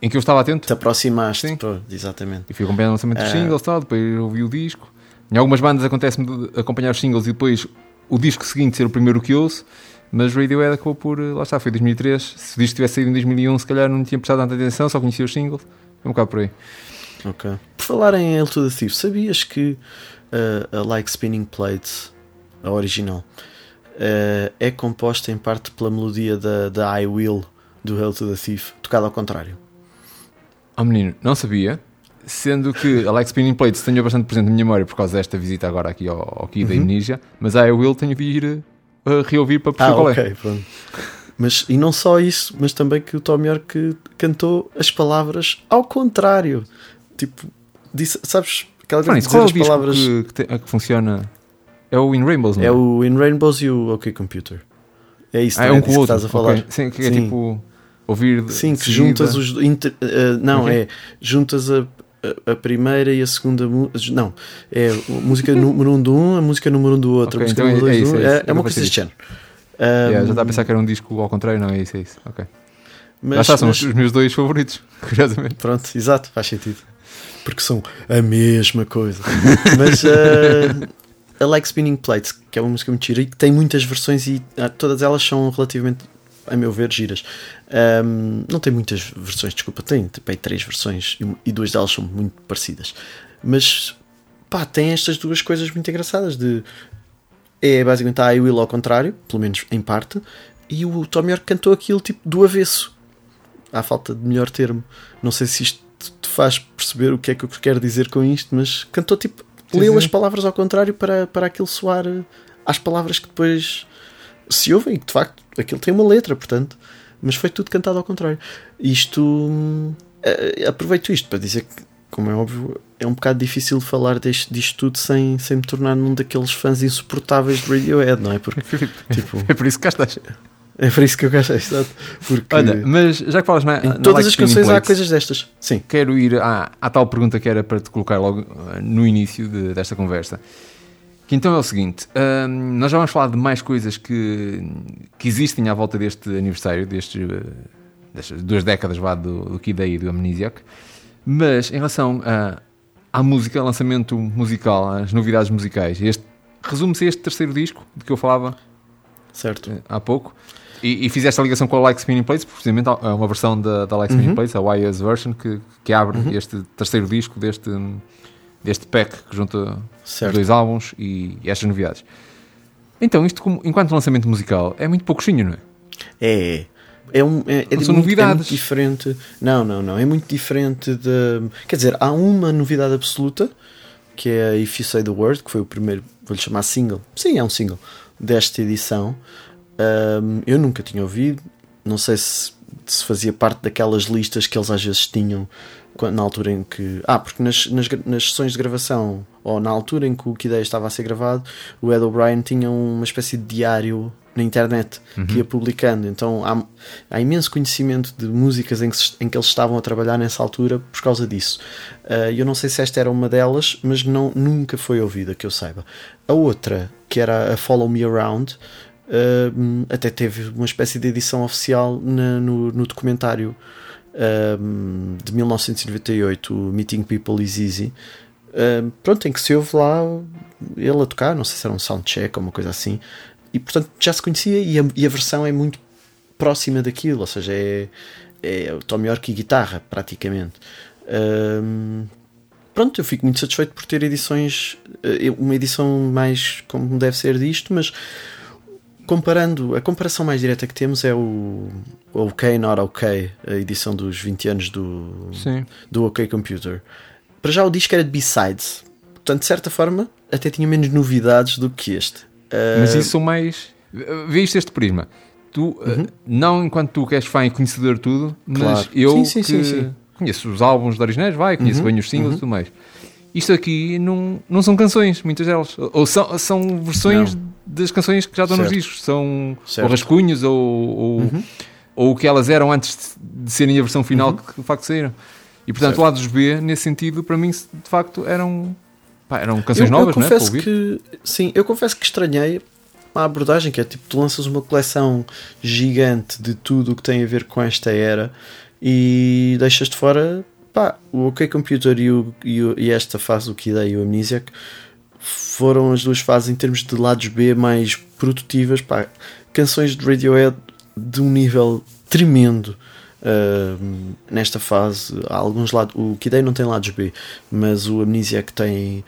Em que eu estava atento. te aproximaste. Sim. Pô, exatamente. E fui acompanhando o lançamento dos Ah. singles tal, depois ouvi o disco. Em algumas bandas acontece-me acompanhar os singles e depois o disco seguinte ser o primeiro que ouço, mas Radiohead acabou por, lá está, foi 2003. Se o disco tivesse saído em 2001, se calhar não tinha prestado tanta atenção, só conhecia os singles. É um bocado por aí. Ok. Por falar em El to the Thief, sabias que uh, a Like Spinning Plates, a original, uh, é composta em parte pela melodia da, da I Will do El to the Thief, tocada ao contrário? Oh menino, não sabia. Sendo que a Like Spinning Plates tenho bastante presente na minha memória por causa desta visita agora aqui ao, ao Key da Uhum. Mas a I Will tenho de ir a reouvir para perceber Ah, qual é. ok, pronto. Mas, e não só isso, mas também que o Tom York cantou as palavras ao contrário. Tipo, disse, sabes, aquela nisso, de qual é dizer as palavras. que, que, te- que funciona? É o In Rainbows, não É o In Rainbows e o OK Computer. É isso, Ah, é um que estás a falar. ok. Sim, que é Sim. tipo ouvir. de- Sim, que seguida. juntas os. inter- eh, não, Ok. é. Juntas a, a, primeira e a segunda. Não, é a música número um de um, a música número um do outro. Ok, a música então é- número dois é do isso, um. é É, isso. é uma Eu coisa deste género. Yeah, já Um, está a pensar que era um disco ao contrário, não é isso, é isso. Ok. Mas, está, são mas- os meus dois favoritos, curiosamente. Pronto, exato, faz sentido. Porque são a mesma coisa. Mas uh, a Like Spinning Plates, que é uma música muito gira e que tem muitas versões e ah, todas elas são relativamente, a meu ver, giras. Um, não tem muitas versões, desculpa, tem, tem três versões e, e duas delas são muito parecidas. Mas pá, tem estas duas coisas muito engraçadas de é basicamente a I Will ao contrário, pelo menos em parte, e o Tom York cantou aquilo tipo do avesso à falta de melhor termo. Não sei se isto te faz perceber o que é que eu quero dizer com isto, mas cantou tipo, Sim, leu sim. as palavras ao contrário para, para aquilo soar eh, às palavras que depois se ouvem, e que de facto aquilo tem uma letra, portanto, mas foi tudo cantado ao contrário. Isto eh, aproveito isto para dizer que, como é óbvio, é um bocado difícil falar deste, disto tudo sem, sem me tornar num daqueles fãs insuportáveis de Radiohead, não é? Porque tipo, É por isso que cá estás. é por isso que eu gosto, exato. Porque Olha, mas já que falas na, em na todas Like as canções há coisas destas. Sim. quero ir à, à tal pergunta que era para te colocar logo ah, no início de- desta conversa. Que então é o seguinte: ahm, nós já vamos falar de mais coisas que, que existem à volta deste aniversário, destes, ah, destas duas décadas vá, do, do Kid A e do Amnesiac, mas em relação a- à música, lançamento musical, às novidades musicais, este resume-se a este terceiro disco de que eu falava Certo. eh, há pouco. E, e fiz esta ligação com a Like Spinning Plates, porque precisamente há uma versão da, da Like Spinning Uhum. Plates, a YS version, que, que abre este terceiro disco deste, deste pack que junta os Certo. dois álbuns e, e estas novidades. Então, isto como- enquanto lançamento musical é muito pouquinho, não é? É. É, um, é, é são muito, é novidades. muito diferente. Não, não, não. É muito diferente de. Quer dizer, há uma novidade absoluta que é a If You Say the Word, que foi o primeiro, vou-lhe chamar single. Sim, é um single desta edição. Ahm, eu nunca tinha ouvido. Não sei se, se fazia parte daquelas listas que eles às vezes tinham na altura em que. Ah, porque nas, nas, nas sessões de gravação, ou na altura em que o Kid A estava a ser gravado, o Ed O'Brien tinha uma espécie de diário na internet que ia publicando. Então há, há imenso conhecimento de músicas em que, em que eles estavam a trabalhar nessa altura por causa disso. Ah, eu não sei se esta era uma delas, mas não, nunca foi ouvida, que eu saiba. A outra, que era a Follow Me Around, ah, até teve uma espécie de edição oficial na- no, no documentário de 1998, o Meeting People is Easy. Pronto, em que se ouve lá ele a tocar, não sei se era um soundcheck ou uma coisa assim, e portanto já se conhecia e a, e a versão é muito próxima daquilo, ou seja, é, é o Tom York e guitarra, praticamente. Pronto, eu fico muito satisfeito por ter edições, eh, uma edição mais como deve ser disto, mas comparando, a comparação mais direta que temos é o OK Not OK, a edição dos 20 anos do, Sim. do OK Computer. Para já o disco era de B-sides, portanto, de certa forma, até tinha menos novidades do que este. Mas Ah, isso são mais. Vê isto este prisma. Tu, eh, não enquanto tu que és fã e conhecedor de tudo, mas Uhum. Claro. eu Sim, sim, que sim, sim. conheço os álbuns de originais, vai, conheço Uhum, bem os singles e tudo mais. Isto aqui não, não são canções, muitas delas. Ou são, são versões das canções que já estão nos Certo. discos. São Certo. ou rascunhos ou, ou, ou o que elas eram antes de serem a versão final que de facto saíram. E portanto, Certo. lados B, nesse sentido, para mim, de facto, eram, pá, eram canções eu, novas, eu não é? Confesso que sim, eu confesso que estranhei a abordagem que é tipo tu lanças uma coleção gigante de tudo o que tem a ver com esta era e deixas de fora pá, o OK Computer e, o, e, o- e esta fase o Kid A e o Amnesiac foram as duas fases em termos de lados B mais produtivas pá, canções de Radiohead de um nível tremendo uh, nesta fase. Há alguns lados o Kid A não tem lados B mas o Amnesiac tem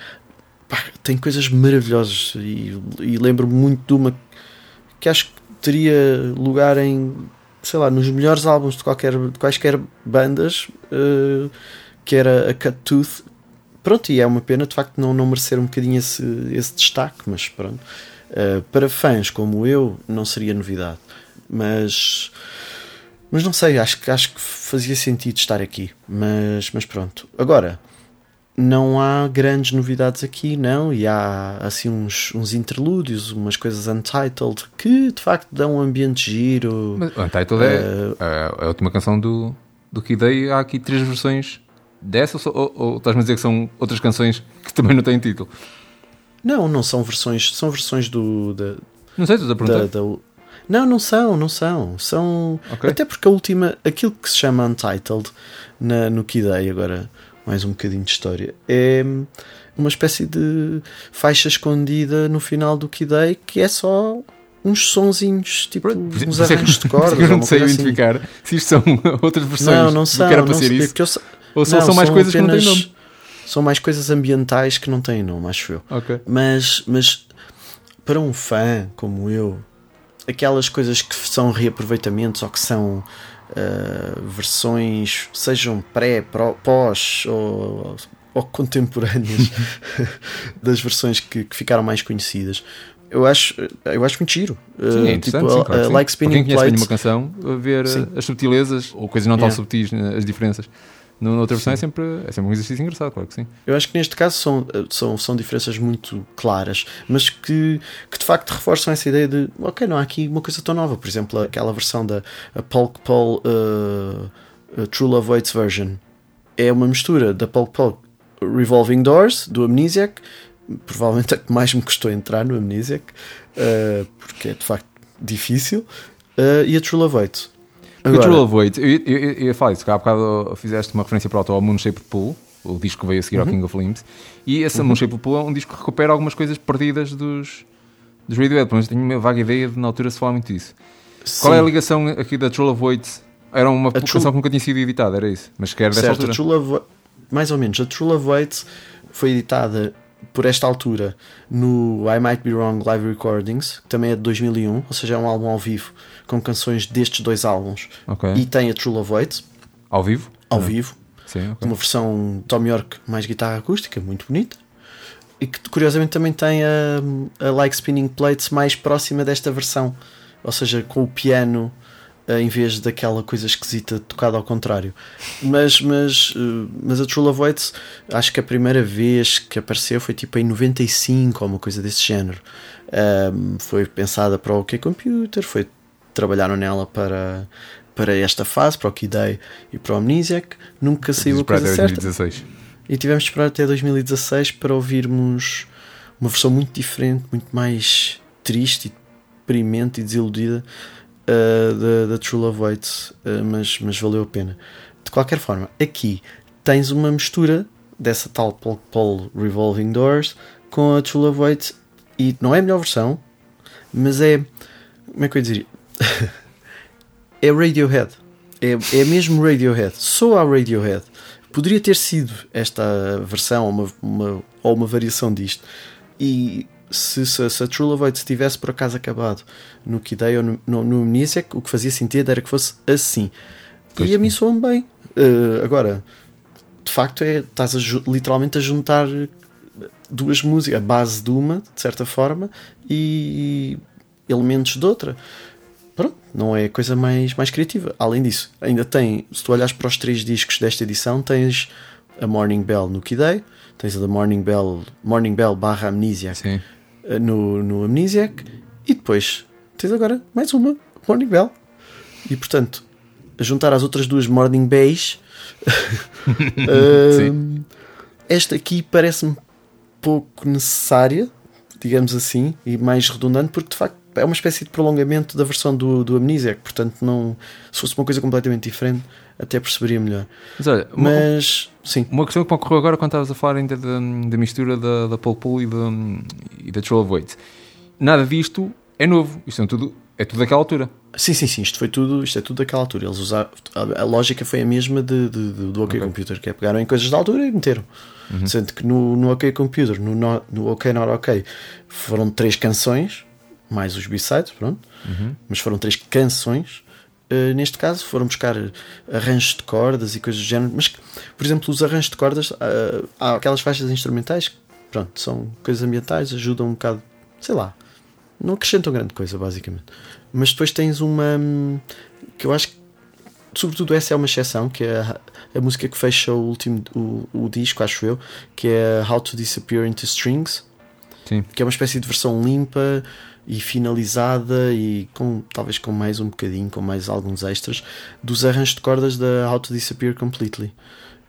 pá, tem coisas maravilhosas. E, e lembro-me muito de uma que acho que teria lugar em sei lá, nos melhores álbuns de, qualquer, de quaisquer bandas eh, que era a Cut Tooth pronto, e é uma pena de facto não, não merecer um bocadinho esse, esse destaque, mas pronto. Eh, para fãs como eu não seria novidade. Mas mas não sei, acho acho que fazia sentido estar aqui. Mas, mas pronto, agora não há grandes novidades aqui, não, e há assim uns, uns interlúdios, umas coisas untitled que de facto dão um ambiente giro. Mas Untitled é, Eh, é a última canção do, do Kid A. Há aqui três versões dessa, ou, ou, estás-me a dizer que são outras canções que também não têm título? Não, não são versões, são versões do. Da, Não sei, estou a da, perguntar. da- Não, não são, não são. São. Ok. Até porque a última. Aquilo que se chama Untitled na, no Kid Day, agora mais um bocadinho de história, é uma espécie de faixa escondida no final do Kid Day que é só uns sonzinhos, tipo isso- uns é arranjos de é cordas. que eu não sei coisa assim. identificar se isto são outras versões Não, não do são. que era para não ser sei, isso. eu Ou só não, são mais coisas que não têm apenas- nome. São mais coisas ambientais que não têm nome, acho eu. Ok. Mas, mas para um fã como eu, aquelas coisas que são reaproveitamentos ou que são ah, versões, sejam pré, pós ou, ou contemporâneas das versões que, que ficaram mais conhecidas. Eu acho, eu acho muito giro. Sim, é interessante, tipo, sim, claro sim. Like Para quem Spinning conhece bem uma canção, ver Sim. uh, as subtilezas ou coisas não tão Yeah. subtis, uh, as diferenças. Na outra versão é sempre, é sempre um exercício engraçado, claro que sim. Eu acho que neste caso são, são, são diferenças muito claras, mas que, que de facto reforçam essa ideia de ok, não há aqui uma coisa tão nova. Por exemplo, aquela versão da Polk Paul uh, True Love Waits version é uma mistura da Polk Paul Revolving Doors do Amnesiac, provavelmente a que mais me custou entrar no Amnesiac, uh, porque é de facto difícil, uh, e a True Love Waits. Agora- True Love eu, eu, eu, eu ia falar isso, que há bocado fizeste uma referência para o ao Moon Shaped Pool, o disco que veio a seguir Uhum. ao King of Limbs, e esse Moon Shaped Pool é um disco que recupera algumas coisas perdidas dos, dos Radiohead, pelo menos tenho uma vaga ideia de na altura se falar muito disso. Qual é a Sim. ligação aqui da True Love? Era uma True- canção que nunca tinha sido editada, era isso, mas que era dessa Certo, a altura. True Love, mais ou menos, a True Love foi editada por esta altura no I Might Be Wrong Live Recordings, que também é de 2001, ou seja, é um álbum ao vivo com canções destes dois álbuns. Ok. E tem a True Love Waits Ao vivo? ao vivo, Sim, ok. uma versão Tom York mais guitarra acústica, muito bonita. E que curiosamente também tem a, a Like Spinning Plates mais próxima desta versão, ou seja, com o piano eh, em vez daquela coisa esquisita tocada ao contrário. Mas, mas, eh, mas a True Love Waits, acho que a primeira vez que apareceu foi tipo em 95 ou uma coisa desse género. Ahm, foi pensada para o OK Computer, foi trabalharam nela para, para esta fase, para o Day e para o Amnesiac. Nunca saiu a coisa até certa. 2016. E tivemos de esperar até 2016 para ouvirmos uma versão muito diferente, muito mais triste deprimente e desiludida uh, da, da True Love Waits, uh, mas, mas valeu a pena. De qualquer forma, aqui tens uma mistura dessa tal Paul, Paul Revolving Doors com a True Love Waits e não é a melhor versão, mas é. Como é que eu ia dizer? É Radiohead. É, é mesmo Radiohead. Só a Radiohead. Poderia ter sido esta versão uma, uma, ou uma variação disto. E se, se, se a True Love Waits tivesse por acaso acabado no Kid Day ou no, no, no Amnesiac, o que fazia sentido era que fosse assim. Pois e a mim soam bem. Uh, agora, de facto, é, estás a literalmente a juntar duas músicas, a base de uma, de certa forma, e elementos de outra. Pronto, não é a coisa mais, mais criativa. Além disso, ainda tem, se tu olhas para os três discos desta edição, tens a Morning Bell no Day, tens a da Morning Bell, Morning Bell barra Amnesiac Sim. eh, no, no Amnesiac, e depois tens agora mais uma, Morning Bell. E portanto, a juntar as outras duas Morning Bays, eh, esta aqui parece-me pouco necessária, digamos assim, e mais redundante, porque de facto é uma espécie de prolongamento da versão do, do Amnesiac, portanto, não, se fosse uma coisa completamente diferente, até perceberia melhor. Mas olha, uma, Mas, sim, uma questão que me ocorreu agora quando estavas a falar ainda da, da mistura da, da Paul Pool e da, e da True of Weight. Nada disto é novo. Isto é tudo, é tudo daquela altura. sim, sim, sim, isto foi tudo, isto é tudo daquela altura. Eles usaram, a, a lógica foi a mesma de, de- de- do OK. Computer, que é pegaram em coisas da altura e meteram. Sendo que no, no OK Computer, no, no, no OK Not OK, foram três canções, mais os B-sides, pronto, mas foram três canções. Uh, neste caso foram buscar arranjos de cordas e coisas do género, mas por exemplo, os arranjos de cordas, uh, há aquelas faixas instrumentais que pronto, são coisas ambientais, ajudam um bocado, sei lá, não acrescentam grande coisa, basicamente. Mas depois tens uma hum, que eu acho que, sobretudo, essa é uma exceção, que é a, a música que fecha o último o, o disco, acho eu, que é How to Disappear into Strings, Sim. que é uma espécie de versão limpa e finalizada e com talvez com mais um bocadinho, com mais alguns extras dos arranjos de cordas da How to Disappear Completely.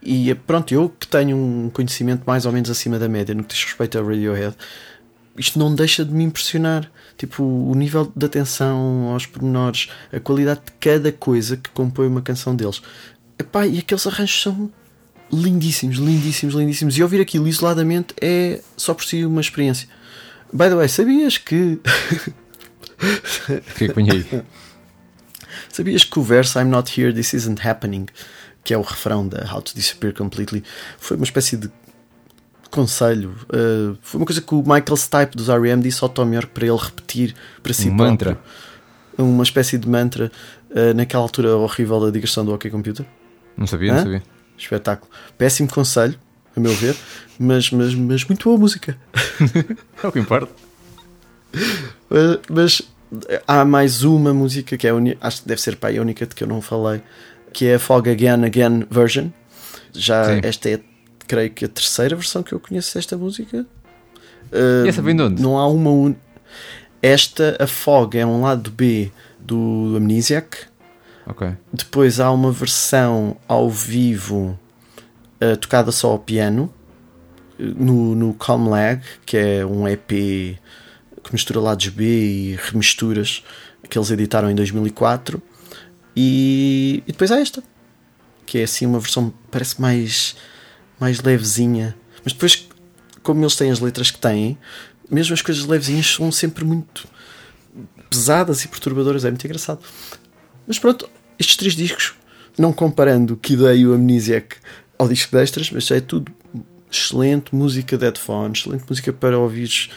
E pronto, eu que tenho um conhecimento mais ou menos acima da média no que diz respeito a Radiohead, isto não deixa de me impressionar. Tipo, o nível de atenção aos pormenores, a qualidade de cada coisa que compõe uma canção deles. Epá, e aqueles arranjos são lindíssimos, lindíssimos, lindíssimos. E ouvir aquilo isoladamente é só por si uma experiência. By the way, sabias que. Que é aí? Sabias que o verso I'm not here, this isn't happening, que é o refrão da How to Disappear Completely, foi uma espécie de conselho. Uh, foi uma coisa que o Michael Stipe dos R.E.M. disse ao Tom York para ele repetir para si Um próprio. mantra. Uma espécie de mantra uh, naquela altura horrível da digressão do OK Computer. Não sabia, Hã? não sabia. Espetáculo. Péssimo conselho, a meu ver, mas, mas, mas muito boa música. É o que importa. Uh, mas há mais uma música que é a uni- acho que deve ser para a única de que eu não falei, que é a Fog Again Again version. Já Sim. esta é, creio que a terceira versão que eu conheço desta música. Uh, E essa vem de onde? Não há uma un... Esta, a Fog, é um lado B do Amnesiac. Ok. Depois há uma versão ao vivo uh, tocada só ao piano uh, no, no Calm Lag, que é um EP que mistura lados B e remisturas que eles editaram em 2004. E, e depois há esta, que é assim uma versão parece mais, mais levezinha. Mas depois, como eles têm as letras que têm, mesmo as coisas levezinhas são sempre muito pesadas e perturbadoras. É muito engraçado. Mas pronto, estes três discos, não comparando o Kid A e o Amnesiac ao disco de extras, mas é tudo excelente música de headphones, excelente música para ouvires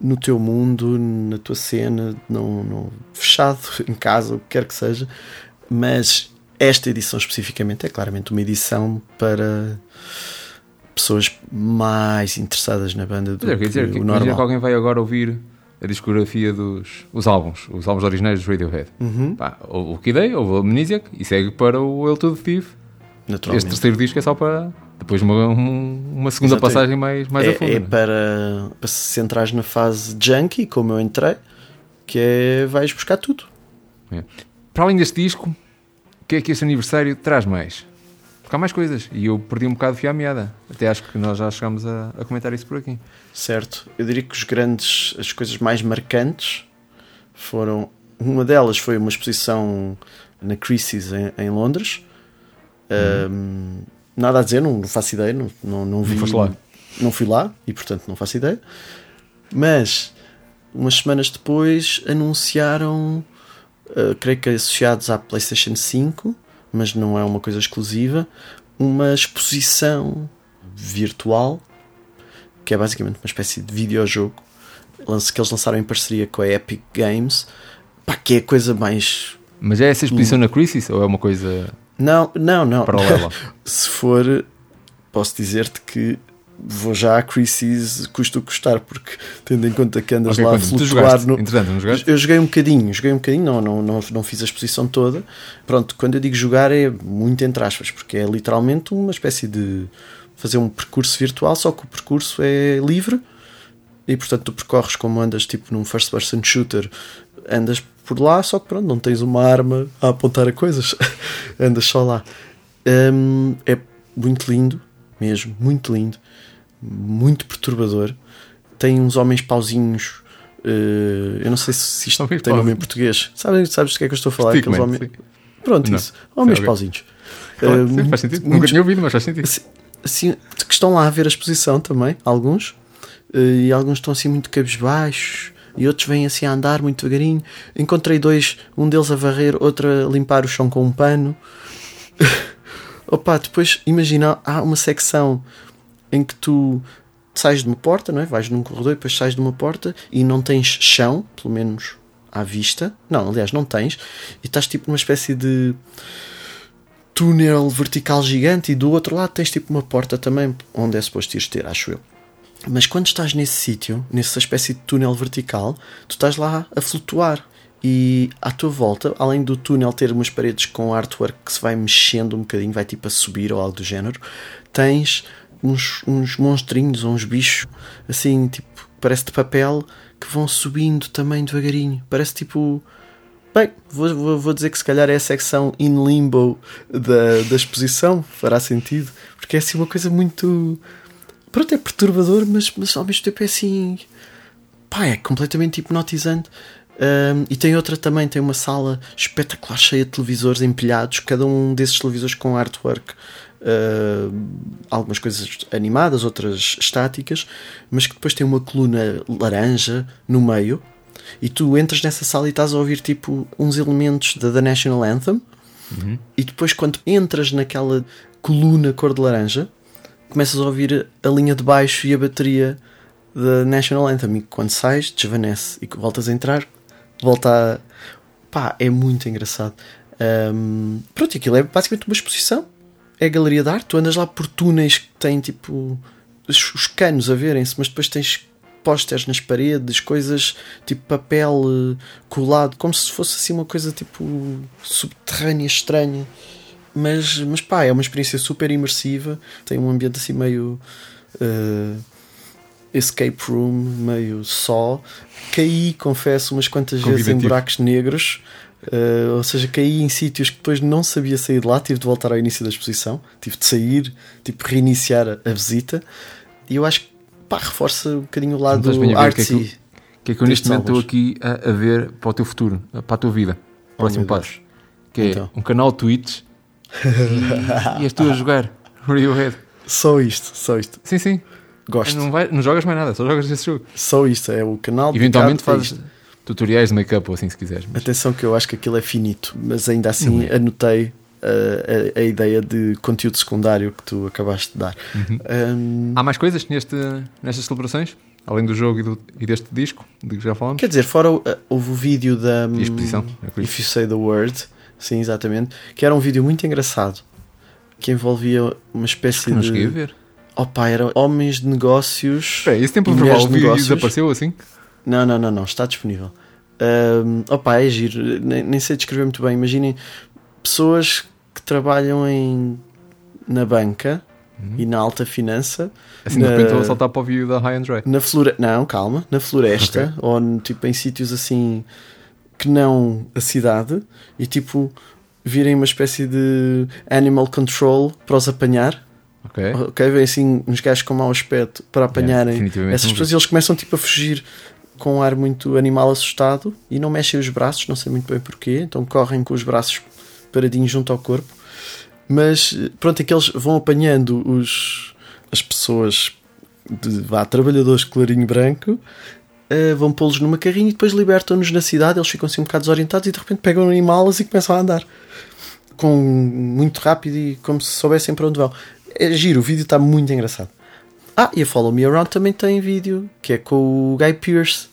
no teu mundo, na tua cena, não, não- fechado em casa, o que quer que seja. Mas esta edição especificamente é claramente uma edição para pessoas mais interessadas na banda do Mas eu queria dizer, que que, o imagina que normal. alguém vai agora ouvir a discografia dos os álbuns, os álbuns originais dos Radiohead. Uhum, Pá, o Kid A, ou o Amnesiac, e segue para o El to the Thief. Este naturalmente. terceiro disco é só para depois uma, um- uma segunda Exatamente. passagem mais, mais a fundo. é, é né? para, para se entrares na fase junkie, como eu entrei, que é vais buscar tudo. Para além deste disco, o que é que este aniversário traz mais? Porque há mais coisas e eu perdi um bocado de fio à meada. Até acho que nós já chegámos a, a comentar isso por aqui. Certo? Eu diria que os grandes, as coisas mais marcantes foram. Uma delas foi uma exposição na Christie's em, em Londres. Nada a dizer, não, não faço ideia, não, não, não vi. lá? Não fui lá e portanto não faço ideia. Mas umas semanas depois anunciaram, ah, creio que associados à PlayStation 5, mas não é uma coisa exclusiva, uma exposição virtual que é basicamente uma espécie de videojogo que eles lançaram em parceria com a Epic Games, pá, que é a coisa mais. Mas é essa exposição na Crisis ou é uma coisa Não, não, não. paralela? Se for, posso dizer-te que vou já a Crisis custa o custar, porque tendo em conta que andas Ok, lá a flutuar no. Eu joguei um bocadinho, joguei um bocadinho, não, não, não, não fiz a exposição toda. Pronto, quando eu digo jogar é muito entre aspas, porque é literalmente uma espécie de fazer um percurso virtual, só que o percurso é livre e portanto tu percorres como andas tipo num first person shooter, andas por lá, só que pronto, não tens uma arma a apontar a coisas, andas só lá. Hum, é muito lindo, mesmo, muito lindo, muito perturbador. Tem uns homens pauzinhos. eh, eu não sei se isto Homens tem nome em português. Sabes, sabes do que é que eu estou a falar? Aqueles homens... sim. Pronto, Não. isso. Homens pauzinhos. Claro, Eh, sim, faz sentido. Nunca muitos- tinha ouvido, mas faz sentido. assim, assim, que estão lá a ver a exposição também, alguns, eh, e alguns estão assim muito cabisbaixos, e outros vêm assim a andar muito devagarinho. Encontrei dois, um deles a varrer, outro a limpar o chão com um pano. Opa, depois imagina, há uma secção em que tu sais de uma porta, não é? vais num corredor e depois sais de uma porta e não tens chão, pelo menos à vista. Não, aliás, não tens, e estás tipo numa espécie de túnel vertical gigante e do outro lado tens tipo uma porta também onde é suposto ires ter, acho eu. Mas quando estás nesse sítio, nessa espécie de túnel vertical, tu estás lá a flutuar e à tua volta, além do túnel ter umas paredes com artwork que se vai mexendo um bocadinho, vai tipo a subir ou algo do género, tens uns, uns monstrinhos ou uns bichos assim, tipo, parece de papel que vão subindo também devagarinho. Parece tipo Bem, vou, vou, vou dizer que se calhar é a secção in limbo da, da exposição, fará sentido, porque é assim uma coisa muito. Pronto, é perturbador, mas, mas ao mesmo tempo é assim. pá, é completamente hipnotizante. Um, e tem outra também, tem uma sala espetacular cheia de televisores empilhados, cada um desses televisores com artwork, uh, algumas coisas animadas, outras estáticas, mas que depois tem uma coluna laranja no meio. E tu entras nessa sala e estás a ouvir tipo uns elementos da The National Anthem. Uhum. E depois, quando entras naquela coluna cor de laranja, começas a ouvir a linha de baixo e a bateria da National Anthem. E quando sais, desvanece. E voltas a entrar, volta a. pá, é muito engraçado. Um, pronto, aquilo é basicamente uma exposição. É a galeria de arte. Tu andas lá por túneis que têm tipo. os, os canos a verem-se, mas depois tens pósteres nas paredes, coisas tipo papel eh, colado, como se fosse assim uma coisa tipo subterrânea, estranha. Mas, mas pá, é uma experiência super imersiva. Tem um ambiente assim meio. uh, escape room, meio só. Caí, confesso, umas quantas vezes em buracos negros. uh, ou seja, caí em sítios que depois não sabia sair de lá. Tive de voltar ao início da exposição. Tive de sair, tipo, reiniciar a, a visita. E eu acho que pá, reforça um bocadinho o lado estás bem a ver o que é que artsy. Que é que eu neste momento estou aqui a, a ver para o teu futuro, para a tua vida? Próximo meu Deus. passo. Que é Então. um canal Twitch e, e és tu a jogar Radiohead. Só isto, só isto. Sim, sim. Gosto. Não, vai, não jogas mais nada, só jogas esse jogo. Só isto. É o canal Eventualmente a fazes tutoriais de make-up ou assim se quiseres. Mas... Atenção que eu acho que aquilo é finito, mas ainda assim é. anotei uh, a, a ideia de conteúdo secundário que tu acabaste de dar. Uhum. Um, Há mais coisas neste, nestas celebrações? Além do jogo e, do- e deste disco, de que já falamos? Quer dizer, fora o, uh, houve o vídeo da a exposição, é por isso. If You Say the Word, sim, exatamente, que era um vídeo muito engraçado que envolvia uma espécie não de. ver. Opa, eram homens de negócios. Espera, esse tempo o de negócios. desapareceu assim? Não, não, não, não, está disponível. Um, opa, é giro, nem, nem sei descrever muito bem. Imaginem pessoas que trabalham em, na banca e na alta finança, Assim de Na- repente estou a saltar para o vídeo da High and Dry. na floresta. Não, calma, na floresta, ou no- tipo em sítios assim que não a cidade, e tipo virem uma espécie de animal control para os apanhar. Ok. Ok, vem assim uns gajos com mau aspecto para apanharem definitivamente essas pessoas e eles começam tipo a fugir com um ar muito animal assustado e não mexem os braços, não sei muito bem porquê, então correm com os braços paradinhos junto ao corpo. Mas pronto, é que eles vão apanhando os, as pessoas de vá, trabalhadores de clarinho branco, eh, vão pô-los numa carrinha e depois libertam-nos na cidade. Eles ficam assim um bocado desorientados e de repente pegam em malas e começam a andar com muito rápido e como se soubessem para onde vão. É giro, o vídeo está muito engraçado. Ah, e a Follow Me Around também tem vídeo, que é com o Guy Pearce.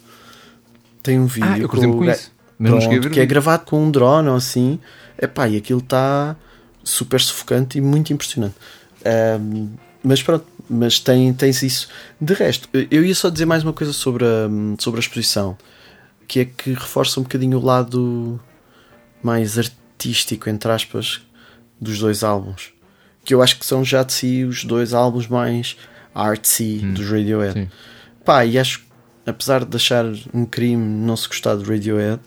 Tem um vídeo Ah, eu com, com Guy- isso. Pronto, que é gravado com um drone ou assim. Epá, e aquilo está super sufocante e muito impressionante. Ahm, mas pronto, mas tem, tens isso. De resto, eu ia só dizer mais uma coisa sobre a, sobre a exposição, que é que reforça um bocadinho o lado mais artístico, entre aspas, dos dois álbuns. Que eu acho que são já de si os dois álbuns mais artsy dos Radiohead. Sim. Pá, e acho que apesar de achar um crime não se gostar de Radiohead,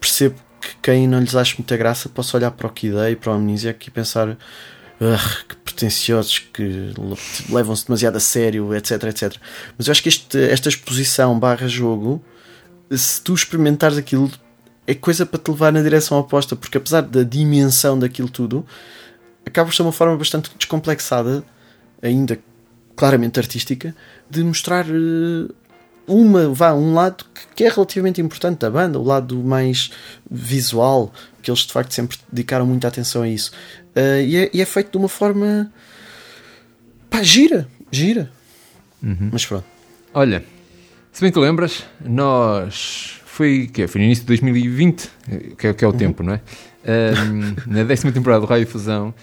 percebo que quem não lhes acha muita graça possa olhar para o Kid A e para o Amnesiac e pensar "Ugh, que pretenciosos, que le- levam-se demasiado a sério, etc, etc. Mas eu acho que este, esta exposição barra jogo, se tu experimentares aquilo, é coisa para te levar na direção oposta, porque apesar da dimensão daquilo tudo, acaba por ser uma forma bastante descomplexada, ainda claramente artística, de mostrar eh, uma, vá, um lado que, é relativamente importante da banda, o lado mais visual, que eles de facto sempre dedicaram muita atenção a isso. Eh, e, é, e é feito de uma forma pá, gira, gira. Mas pronto. Olha, se bem te lembras, nós. Foi, que é? foi no início de 2020, que é, que é o tempo, não é? Na décima temporada do Rádio Fusão,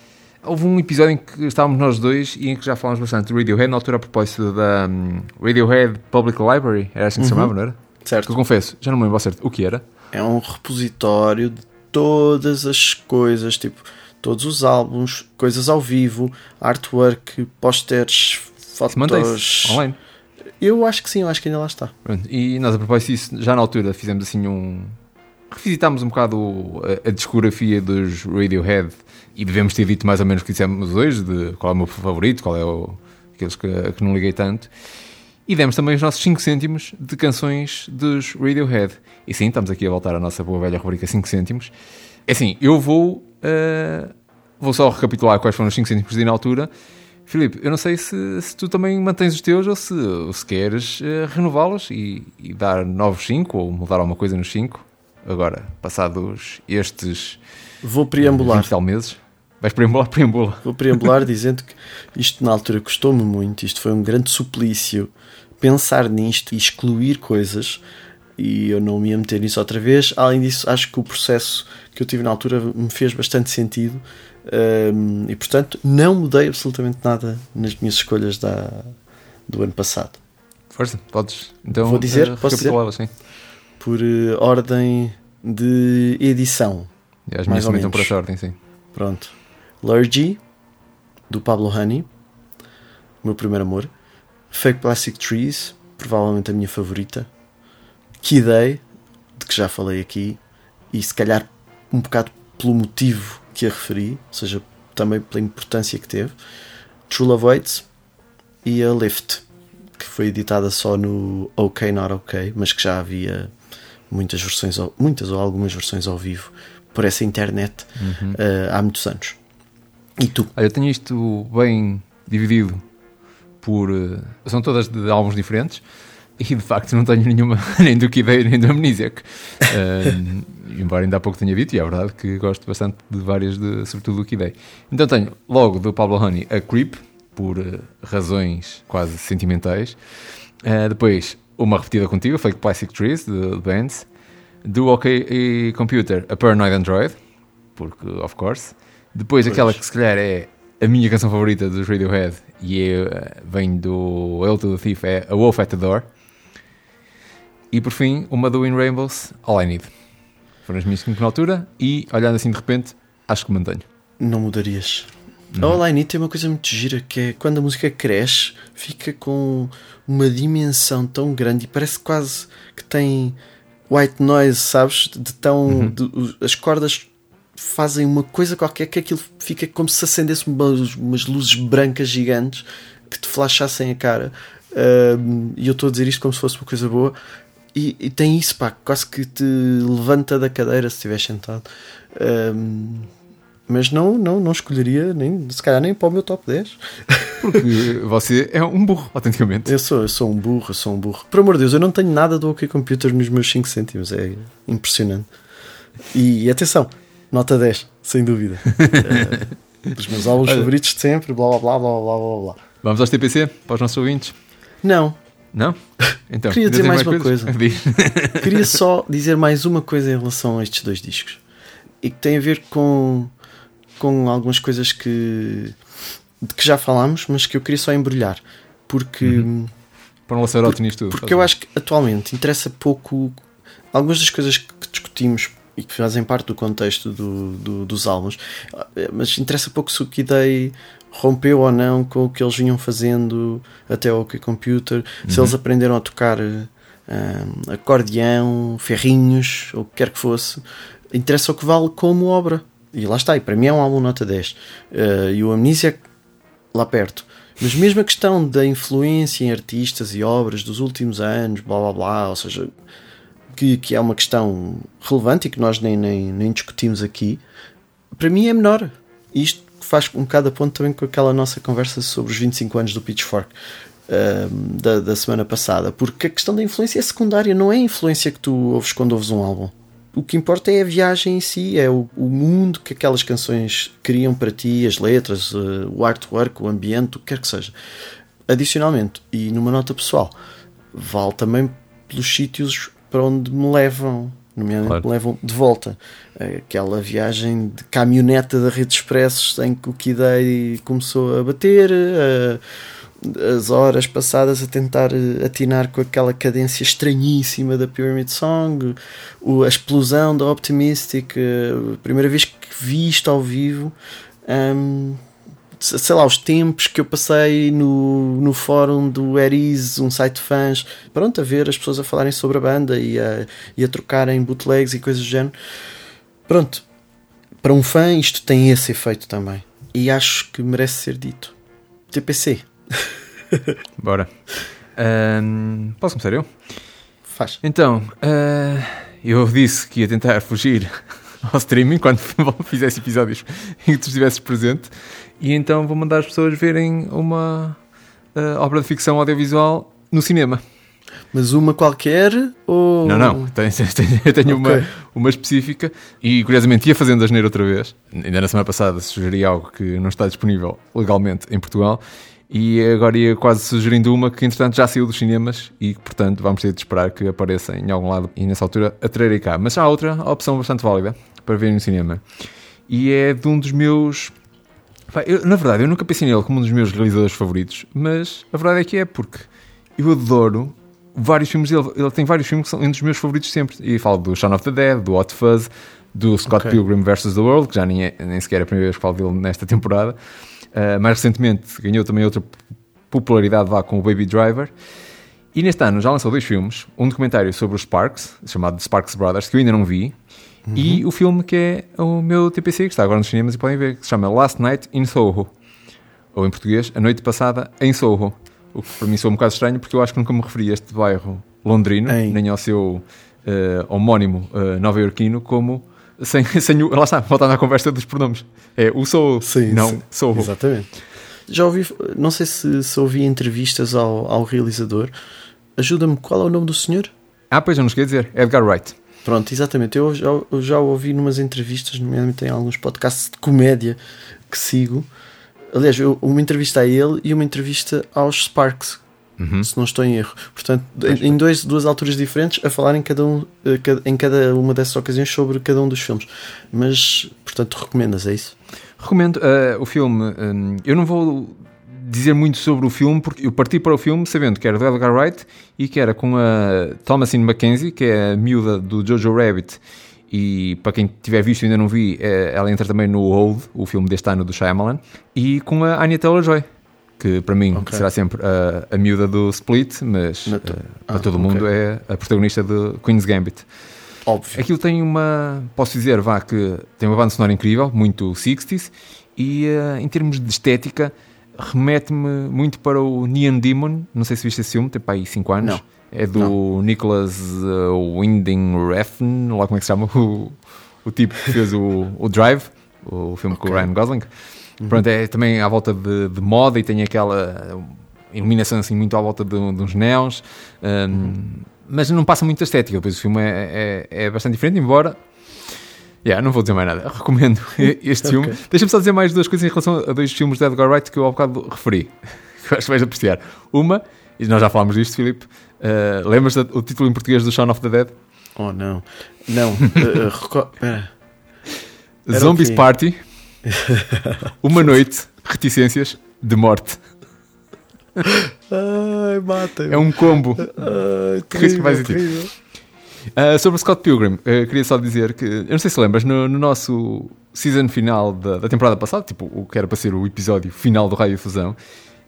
houve um episódio em que estávamos nós dois e em que já falámos bastante do Radiohead, na altura a propósito da hum, Radiohead Public Library, era assim que se chamava, não era? Que eu Certo. confesso, já não me lembro certo o que era. É um repositório de todas as coisas, tipo, todos os álbuns, coisas ao vivo, artwork, posters, fotos. online. Eu acho que sim, eu acho que ainda lá está. Pronto, e nós a propósito disso, já na altura fizemos assim um. Revisitámos um bocado a, a discografia dos Radiohead e devemos ter dito mais ou menos o que dissemos hoje, de qual é o meu favorito, qual é o. aqueles que, que não liguei tanto. E demos também os nossos 5 cêntimos de canções dos Radiohead. E sim, estamos aqui a voltar à nossa boa velha rubrica 5 cêntimos. É assim, eu vou. Uh, vou só recapitular quais foram os 5 cêntimos de na altura. Filipe, eu não sei se, se, tu também mantens os teus ou se, ou se queres uh, renová-los e, e, dar novos 5 ou mudar alguma coisa nos 5. Agora, passados estes. Vou preambular. 20 tal meses. Vais preambular, preambula. Vou preambular dizendo que isto na altura custou-me muito, isto foi um grande suplício. Pensar nisto e excluir coisas e eu não me ia meter nisso outra vez. Além disso, acho que o processo que eu tive na altura me fez bastante sentido um, e, portanto, não mudei absolutamente nada nas minhas escolhas da, do ano passado. Força, podes. Então, Vou dizer, uh, posso dizer? Sim. Por uh, ordem de edição. E as minhas também estão por essa ordem, sim. Pronto. Lurgy, do Pablo Honey, meu primeiro amor. Fake Plastic Trees, provavelmente a minha favorita. Day, de que já falei aqui, e se calhar um bocado pelo motivo que a referi, ou seja, também pela importância que teve. True Love Waits e a Lift, que foi editada só no OK Not OK, mas que já havia muitas versões, muitas ou algumas versões ao vivo por essa internet uhum. uh, há muitos anos. E tu? Ah, eu tenho isto bem dividido por. Uh, são todas de álbuns diferentes e de facto não tenho nenhuma, nem do Kid nem do Amnesiac. Uh, embora ainda há pouco tenha dito, e é verdade que gosto bastante de várias, de, sobretudo do Kid Então tenho logo do Pablo Honey a Creep, por razões quase sentimentais. Depois uma repetida contigo, Fake Plastic Trees, de, Bands. Do OK Computer, a Paranoid Android, porque, of course. Depois pois. aquela que se calhar é a minha canção favorita dos Radiohead e é, vem do El to the Thief, é A Wolf at the Door. E por fim, uma do In Rainbows, All I Need. Foram as minhas 5 na altura e, olhando assim de repente, acho que mantenho. Não mudarias. I Need tem uma coisa muito gira que é quando a música cresce, fica com uma dimensão tão grande e parece quase que tem white noise, sabes? De tão. Uhum. De, as cordas fazem uma coisa qualquer que aquilo fica como se acendesse umas, umas luzes brancas gigantes que te flashassem a cara. Uh, e eu estou a dizer isto como se fosse uma coisa boa. E, e, tem isso, pá, quase que te levanta da cadeira se estiver sentado. Um, mas não, não, não escolheria, nem, se calhar nem para o meu top 10. Porque você é um burro, autenticamente. Eu sou, eu sou um burro, eu sou um burro. Por amor de Deus, eu não tenho nada do OK Computer nos meus 5 cêntimos, é impressionante. E, e atenção, nota 10, sem dúvida. uh, dos meus álbuns favoritos de sempre, blá blá blá blá blá blá blá. Vamos aos TPC, para os nossos ouvintes? Não, não? Então, queria dizer mais, mais uma coisa. queria só dizer mais uma coisa em relação a estes dois discos. E que tem a ver com, com algumas coisas que, de que já falámos, mas que eu queria só embrulhar. Porque. Uhum. Para não lançar por, nisto tudo. Porque eu acho que atualmente interessa pouco. Algumas das coisas que discutimos e que fazem parte do contexto do, do, dos álbuns, mas interessa pouco se o que dei rompeu ou não com o que eles vinham fazendo até o OK Computer, uhum. se eles aprenderam a tocar um, acordeão, ferrinhos, ou o que quer que fosse. Interessa o que vale como obra. E lá está, e para mim é um álbum nota 10. Uh, e o Amnesia lá perto. Mas mesmo a questão da influência em artistas e obras dos últimos anos, blá blá blá, ou seja, que, que é uma questão relevante e que nós nem, nem, nem discutimos aqui, para mim é menor. Isto faz um bocado a ponto também com aquela nossa conversa sobre os 25 anos do Pitchfork uh, da, da semana passada, porque a questão da influência é secundária, não é a influência que tu ouves quando ouves um álbum. O que importa é a viagem em si, é o, o mundo que aquelas canções criam para ti, as letras, uh, o artwork, o ambiente, o que quer que seja. Adicionalmente, e numa nota pessoal, vale também pelos sítios para onde me levam nomeadamente claro. levam de volta aquela viagem de caminhoneta da Rede Expressos em que o Kidei começou a bater, as horas passadas a tentar atinar com aquela cadência estranhíssima da Pyramid Song, a explosão da Optimistic, a primeira vez que vi isto ao vivo. Um, sei lá, os tempos que eu passei no, no fórum do Eris, um site de fãs, pronto, a ver as pessoas a falarem sobre a banda e a, e a trocarem bootlegs e coisas do género. Pronto, para um fã isto tem esse efeito também. E acho que merece ser dito. TPC. Bora. Ahm, posso começar eu? Faz. Então, ah, eu disse que ia tentar fugir ao streaming quando fizesse episódios em que tu estivesses presente, e então vou mandar as pessoas verem uma ah, obra de ficção audiovisual no cinema. Mas uma qualquer ou. Não, não, tenho, tenho- eu tenho Ok. uma, uma específica e curiosamente ia fazendo a geneira outra vez. Ainda na semana passada sugeri algo que não está disponível legalmente em Portugal e agora ia quase sugerindo uma que entretanto já saiu dos cinemas e portanto vamos ter de esperar que apareça em algum lado e nessa altura a trarei cá. Mas há outra opção bastante válida para ver no cinema e é de um dos meus. Eu- na verdade, eu nunca pensei nele como um dos meus realizadores favoritos, mas a verdade é que é porque eu adoro vários filmes dele. Ele tem vários filmes que são um dos meus favoritos sempre. E falo do Shaun of the Dead, do Hot Fuzz, do Scott Ok. Pilgrim vs. The World, que já nem, é, nem sequer é a primeira vez que falo dele nesta temporada. Uh, mais recentemente ganhou também outra popularidade lá com o Baby Driver. E neste ano já lançou dois filmes: um documentário sobre os Sparks, chamado Sparks Brothers, que eu ainda não vi, e o filme que é o meu TPC, que está agora nos cinemas e podem ver, que se chama Last Night in Soho, ou em português, A Noite Passada em Soho. O que para mim soa um bocado estranho, porque eu acho que nunca me referi a este bairro londrino, Em- nem ao seu eh, homónimo uh, nova-iorquino, como sem, sem o. Lá está, voltando à conversa dos pronomes. É o Soho, Sim, não sim. Soho. Exatamente. Já ouvi, não sei se, se ouvi entrevistas ao, ao realizador. Ajuda-me, qual é o nome do senhor? Ah, pois, eu não cheguei a dizer, Edgar Wright. Pronto, exatamente. Eu já, eu já ouvi numas entrevistas, nomeadamente em alguns podcasts de comédia que sigo. Aliás, eu- uma entrevista a ele e uma entrevista aos Sparks, Uhum. se não estou em erro. Portanto, em em dois, duas alturas diferentes, a falar em cada, um, eh, em cada uma dessas ocasiões sobre cada um dos filmes. Mas, portanto, recomendas, é isso? Recomendo eh, o filme. hum, eu não vou dizer muito sobre o filme, porque eu parti para o filme sabendo que era do Edgar Wright e que era com a Thomasine Mackenzie, que é a miúda do Jojo Rabbit. E para quem tiver visto e ainda não vi, eh, ela entra também no Old, o filme deste ano do Shyamalan. E com a Anya Taylor-Joy, que para mim Ok. será sempre a, a miúda do Split, mas eh, to- para Ah, todo ok. mundo é a protagonista de Queen's Gambit. Óbvio. Aquilo tem uma. Posso dizer, vá, que tem uma banda sonora incrível, muito 60s, e eh, em termos de estética, remete-me muito para o Neon Demon. Não sei se viste esse filme, tem para aí 5 anos. Não. É do Nicholas uh, Winding Refn, lá como é que se chama, o, o tipo que fez o, o Drive, o filme com o. Ryan Gosling. Pronto, é também à volta de, de moda e tem aquela iluminação assim muito à volta de, de uns neons. um, mas não passa muita estética, pois o filme é, é, é bastante diferente, embora. Yeah, não vou dizer mais nada. Recomendo este filme. Ok. Deixa-me só dizer mais duas coisas em relação a dois filmes de Edgar Wright que eu há bocado referi. Que acho que vais apreciar. Uma, e nós já falámos disto, Filipe. Uh, Lembras do título em português do Shaun of the Dead? Oh, não. Não. Era o Zombies? Party. Uma noite, reticências de morte. Ai, mata. É um combo. Ai, é que vais terrível. Uh, sobre o Scott Pilgrim, uh, queria só dizer que, eu não sei se lembras, no, no nosso season final da, da temporada passada, tipo o que era para ser o episódio final do Raio Fusão,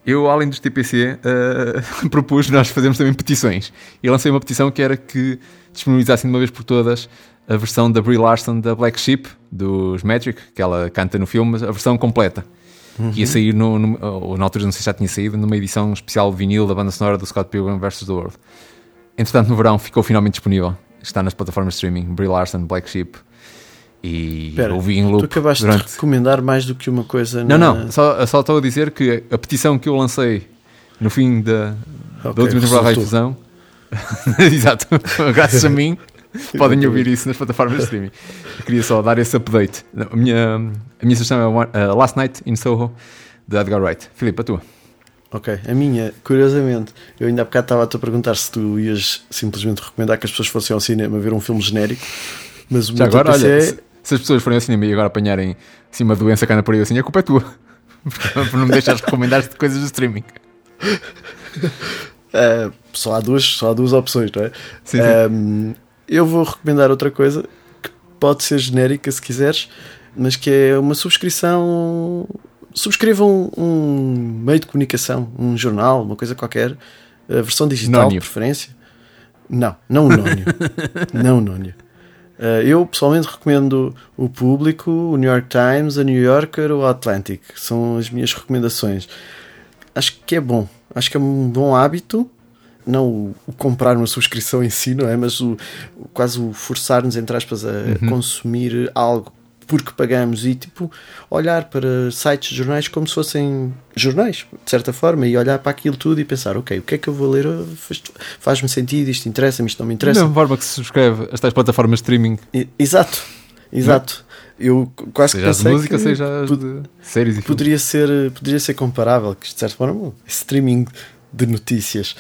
eu, além dos TPC, uh, propus nós fazermos também petições. E lancei uma petição que era que disponibilizassem de uma vez por todas a versão da Brie Larson da Black Sheep, dos Magic, que ela canta no filme, mas a versão completa. Que ia sair, no, no, ou na altura não sei se já tinha saído, numa edição especial vinil da banda sonora do Scott Pilgrim vs. The World. Entretanto, no verão ficou finalmente disponível. Está nas plataformas de streaming. Brie Larson, Black Sheep. E Espera, ouvi em Tu loop acabaste de durante... recomendar mais do que uma coisa Não, na... não. Só, só estou a dizer que a petição que eu lancei no fim da, da Ok, última temporada da. Fusão... Exato. Graças a mim, podem ouvir isso nas plataformas de streaming. Eu queria só dar esse update. A minha, a minha sugestão é One- uh, Last Night in Soho, de Edgar Wright. Filipe, a tua. Ok, a minha, curiosamente, eu ainda há bocado estava-te a perguntar se tu ias simplesmente recomendar que as pessoas fossem ao cinema ver um filme genérico, mas o Já meu agora, TPC olha, é- se, as pessoas forem ao cinema e agora apanharem assim, uma doença cá na parede assim, a culpa é tua. Por não me deixares recomendar coisas do streaming. Ah, só, há duas, só há duas opções, não é? Sim, sim. Ahm, eu vou recomendar outra coisa que pode ser genérica se quiseres, mas que é uma subscrição. Subscrevam um, um meio de comunicação, um jornal, uma coisa qualquer, a versão digital Nónio. de preferência. Não, não o Nónio. não o Nónio. Ah, eu pessoalmente recomendo o Público, o New York Times, a New Yorker ou a Atlantic. São as minhas recomendações. Acho que é bom. Acho que é um bom hábito não o, o, comprar uma subscrição em si, não é? Mas o, quase o forçar-nos, entre aspas, a uhum. consumir algo porque pagamos e tipo olhar para sites de jornais como se fossem jornais, de certa forma, e olhar para aquilo tudo e pensar, ok, o que é que eu vou ler? Faz-me sentido, isto interessa-me, isto não me interessa. Da forma que se subscreve as tais plataformas de streaming. E, exato, exato. Eu quase seja que pensei música, seja de séries e poderia ser Poderia ser comparável, que de certa forma, streaming de notícias.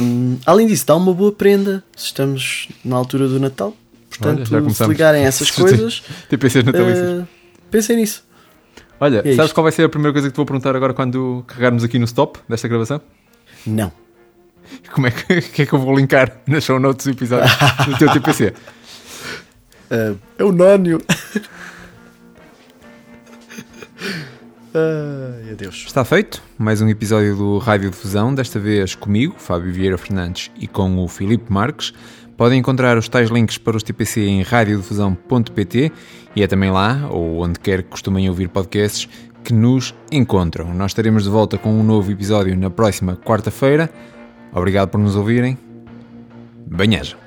Um, além disso, dá uma boa prenda se estamos na altura do Natal Portanto, Olha, se ligarem essas coisas, TPCs natalícios. Uh, pensem nisso. Olha, é sabes isto. qual vai ser a primeira coisa que te vou perguntar agora quando carregarmos aqui no stop desta gravação? Não. Como é que, que é que eu vou linkar nas show notes do episódio do teu TPC? Uh, ah, é o nónio. Ai, adeus. Está feito mais um episódio do Rádio Difusão, desta vez comigo, Fábio Vieira Fernandes, e com o Filipe Marques. Podem encontrar os tais links para os TPC em radiodifusão.pt e é também lá, ou onde quer que costumem ouvir podcasts, que nos encontram. Nós estaremos de volta com um novo episódio na próxima quarta-feira. Obrigado por nos ouvirem. Banhaja.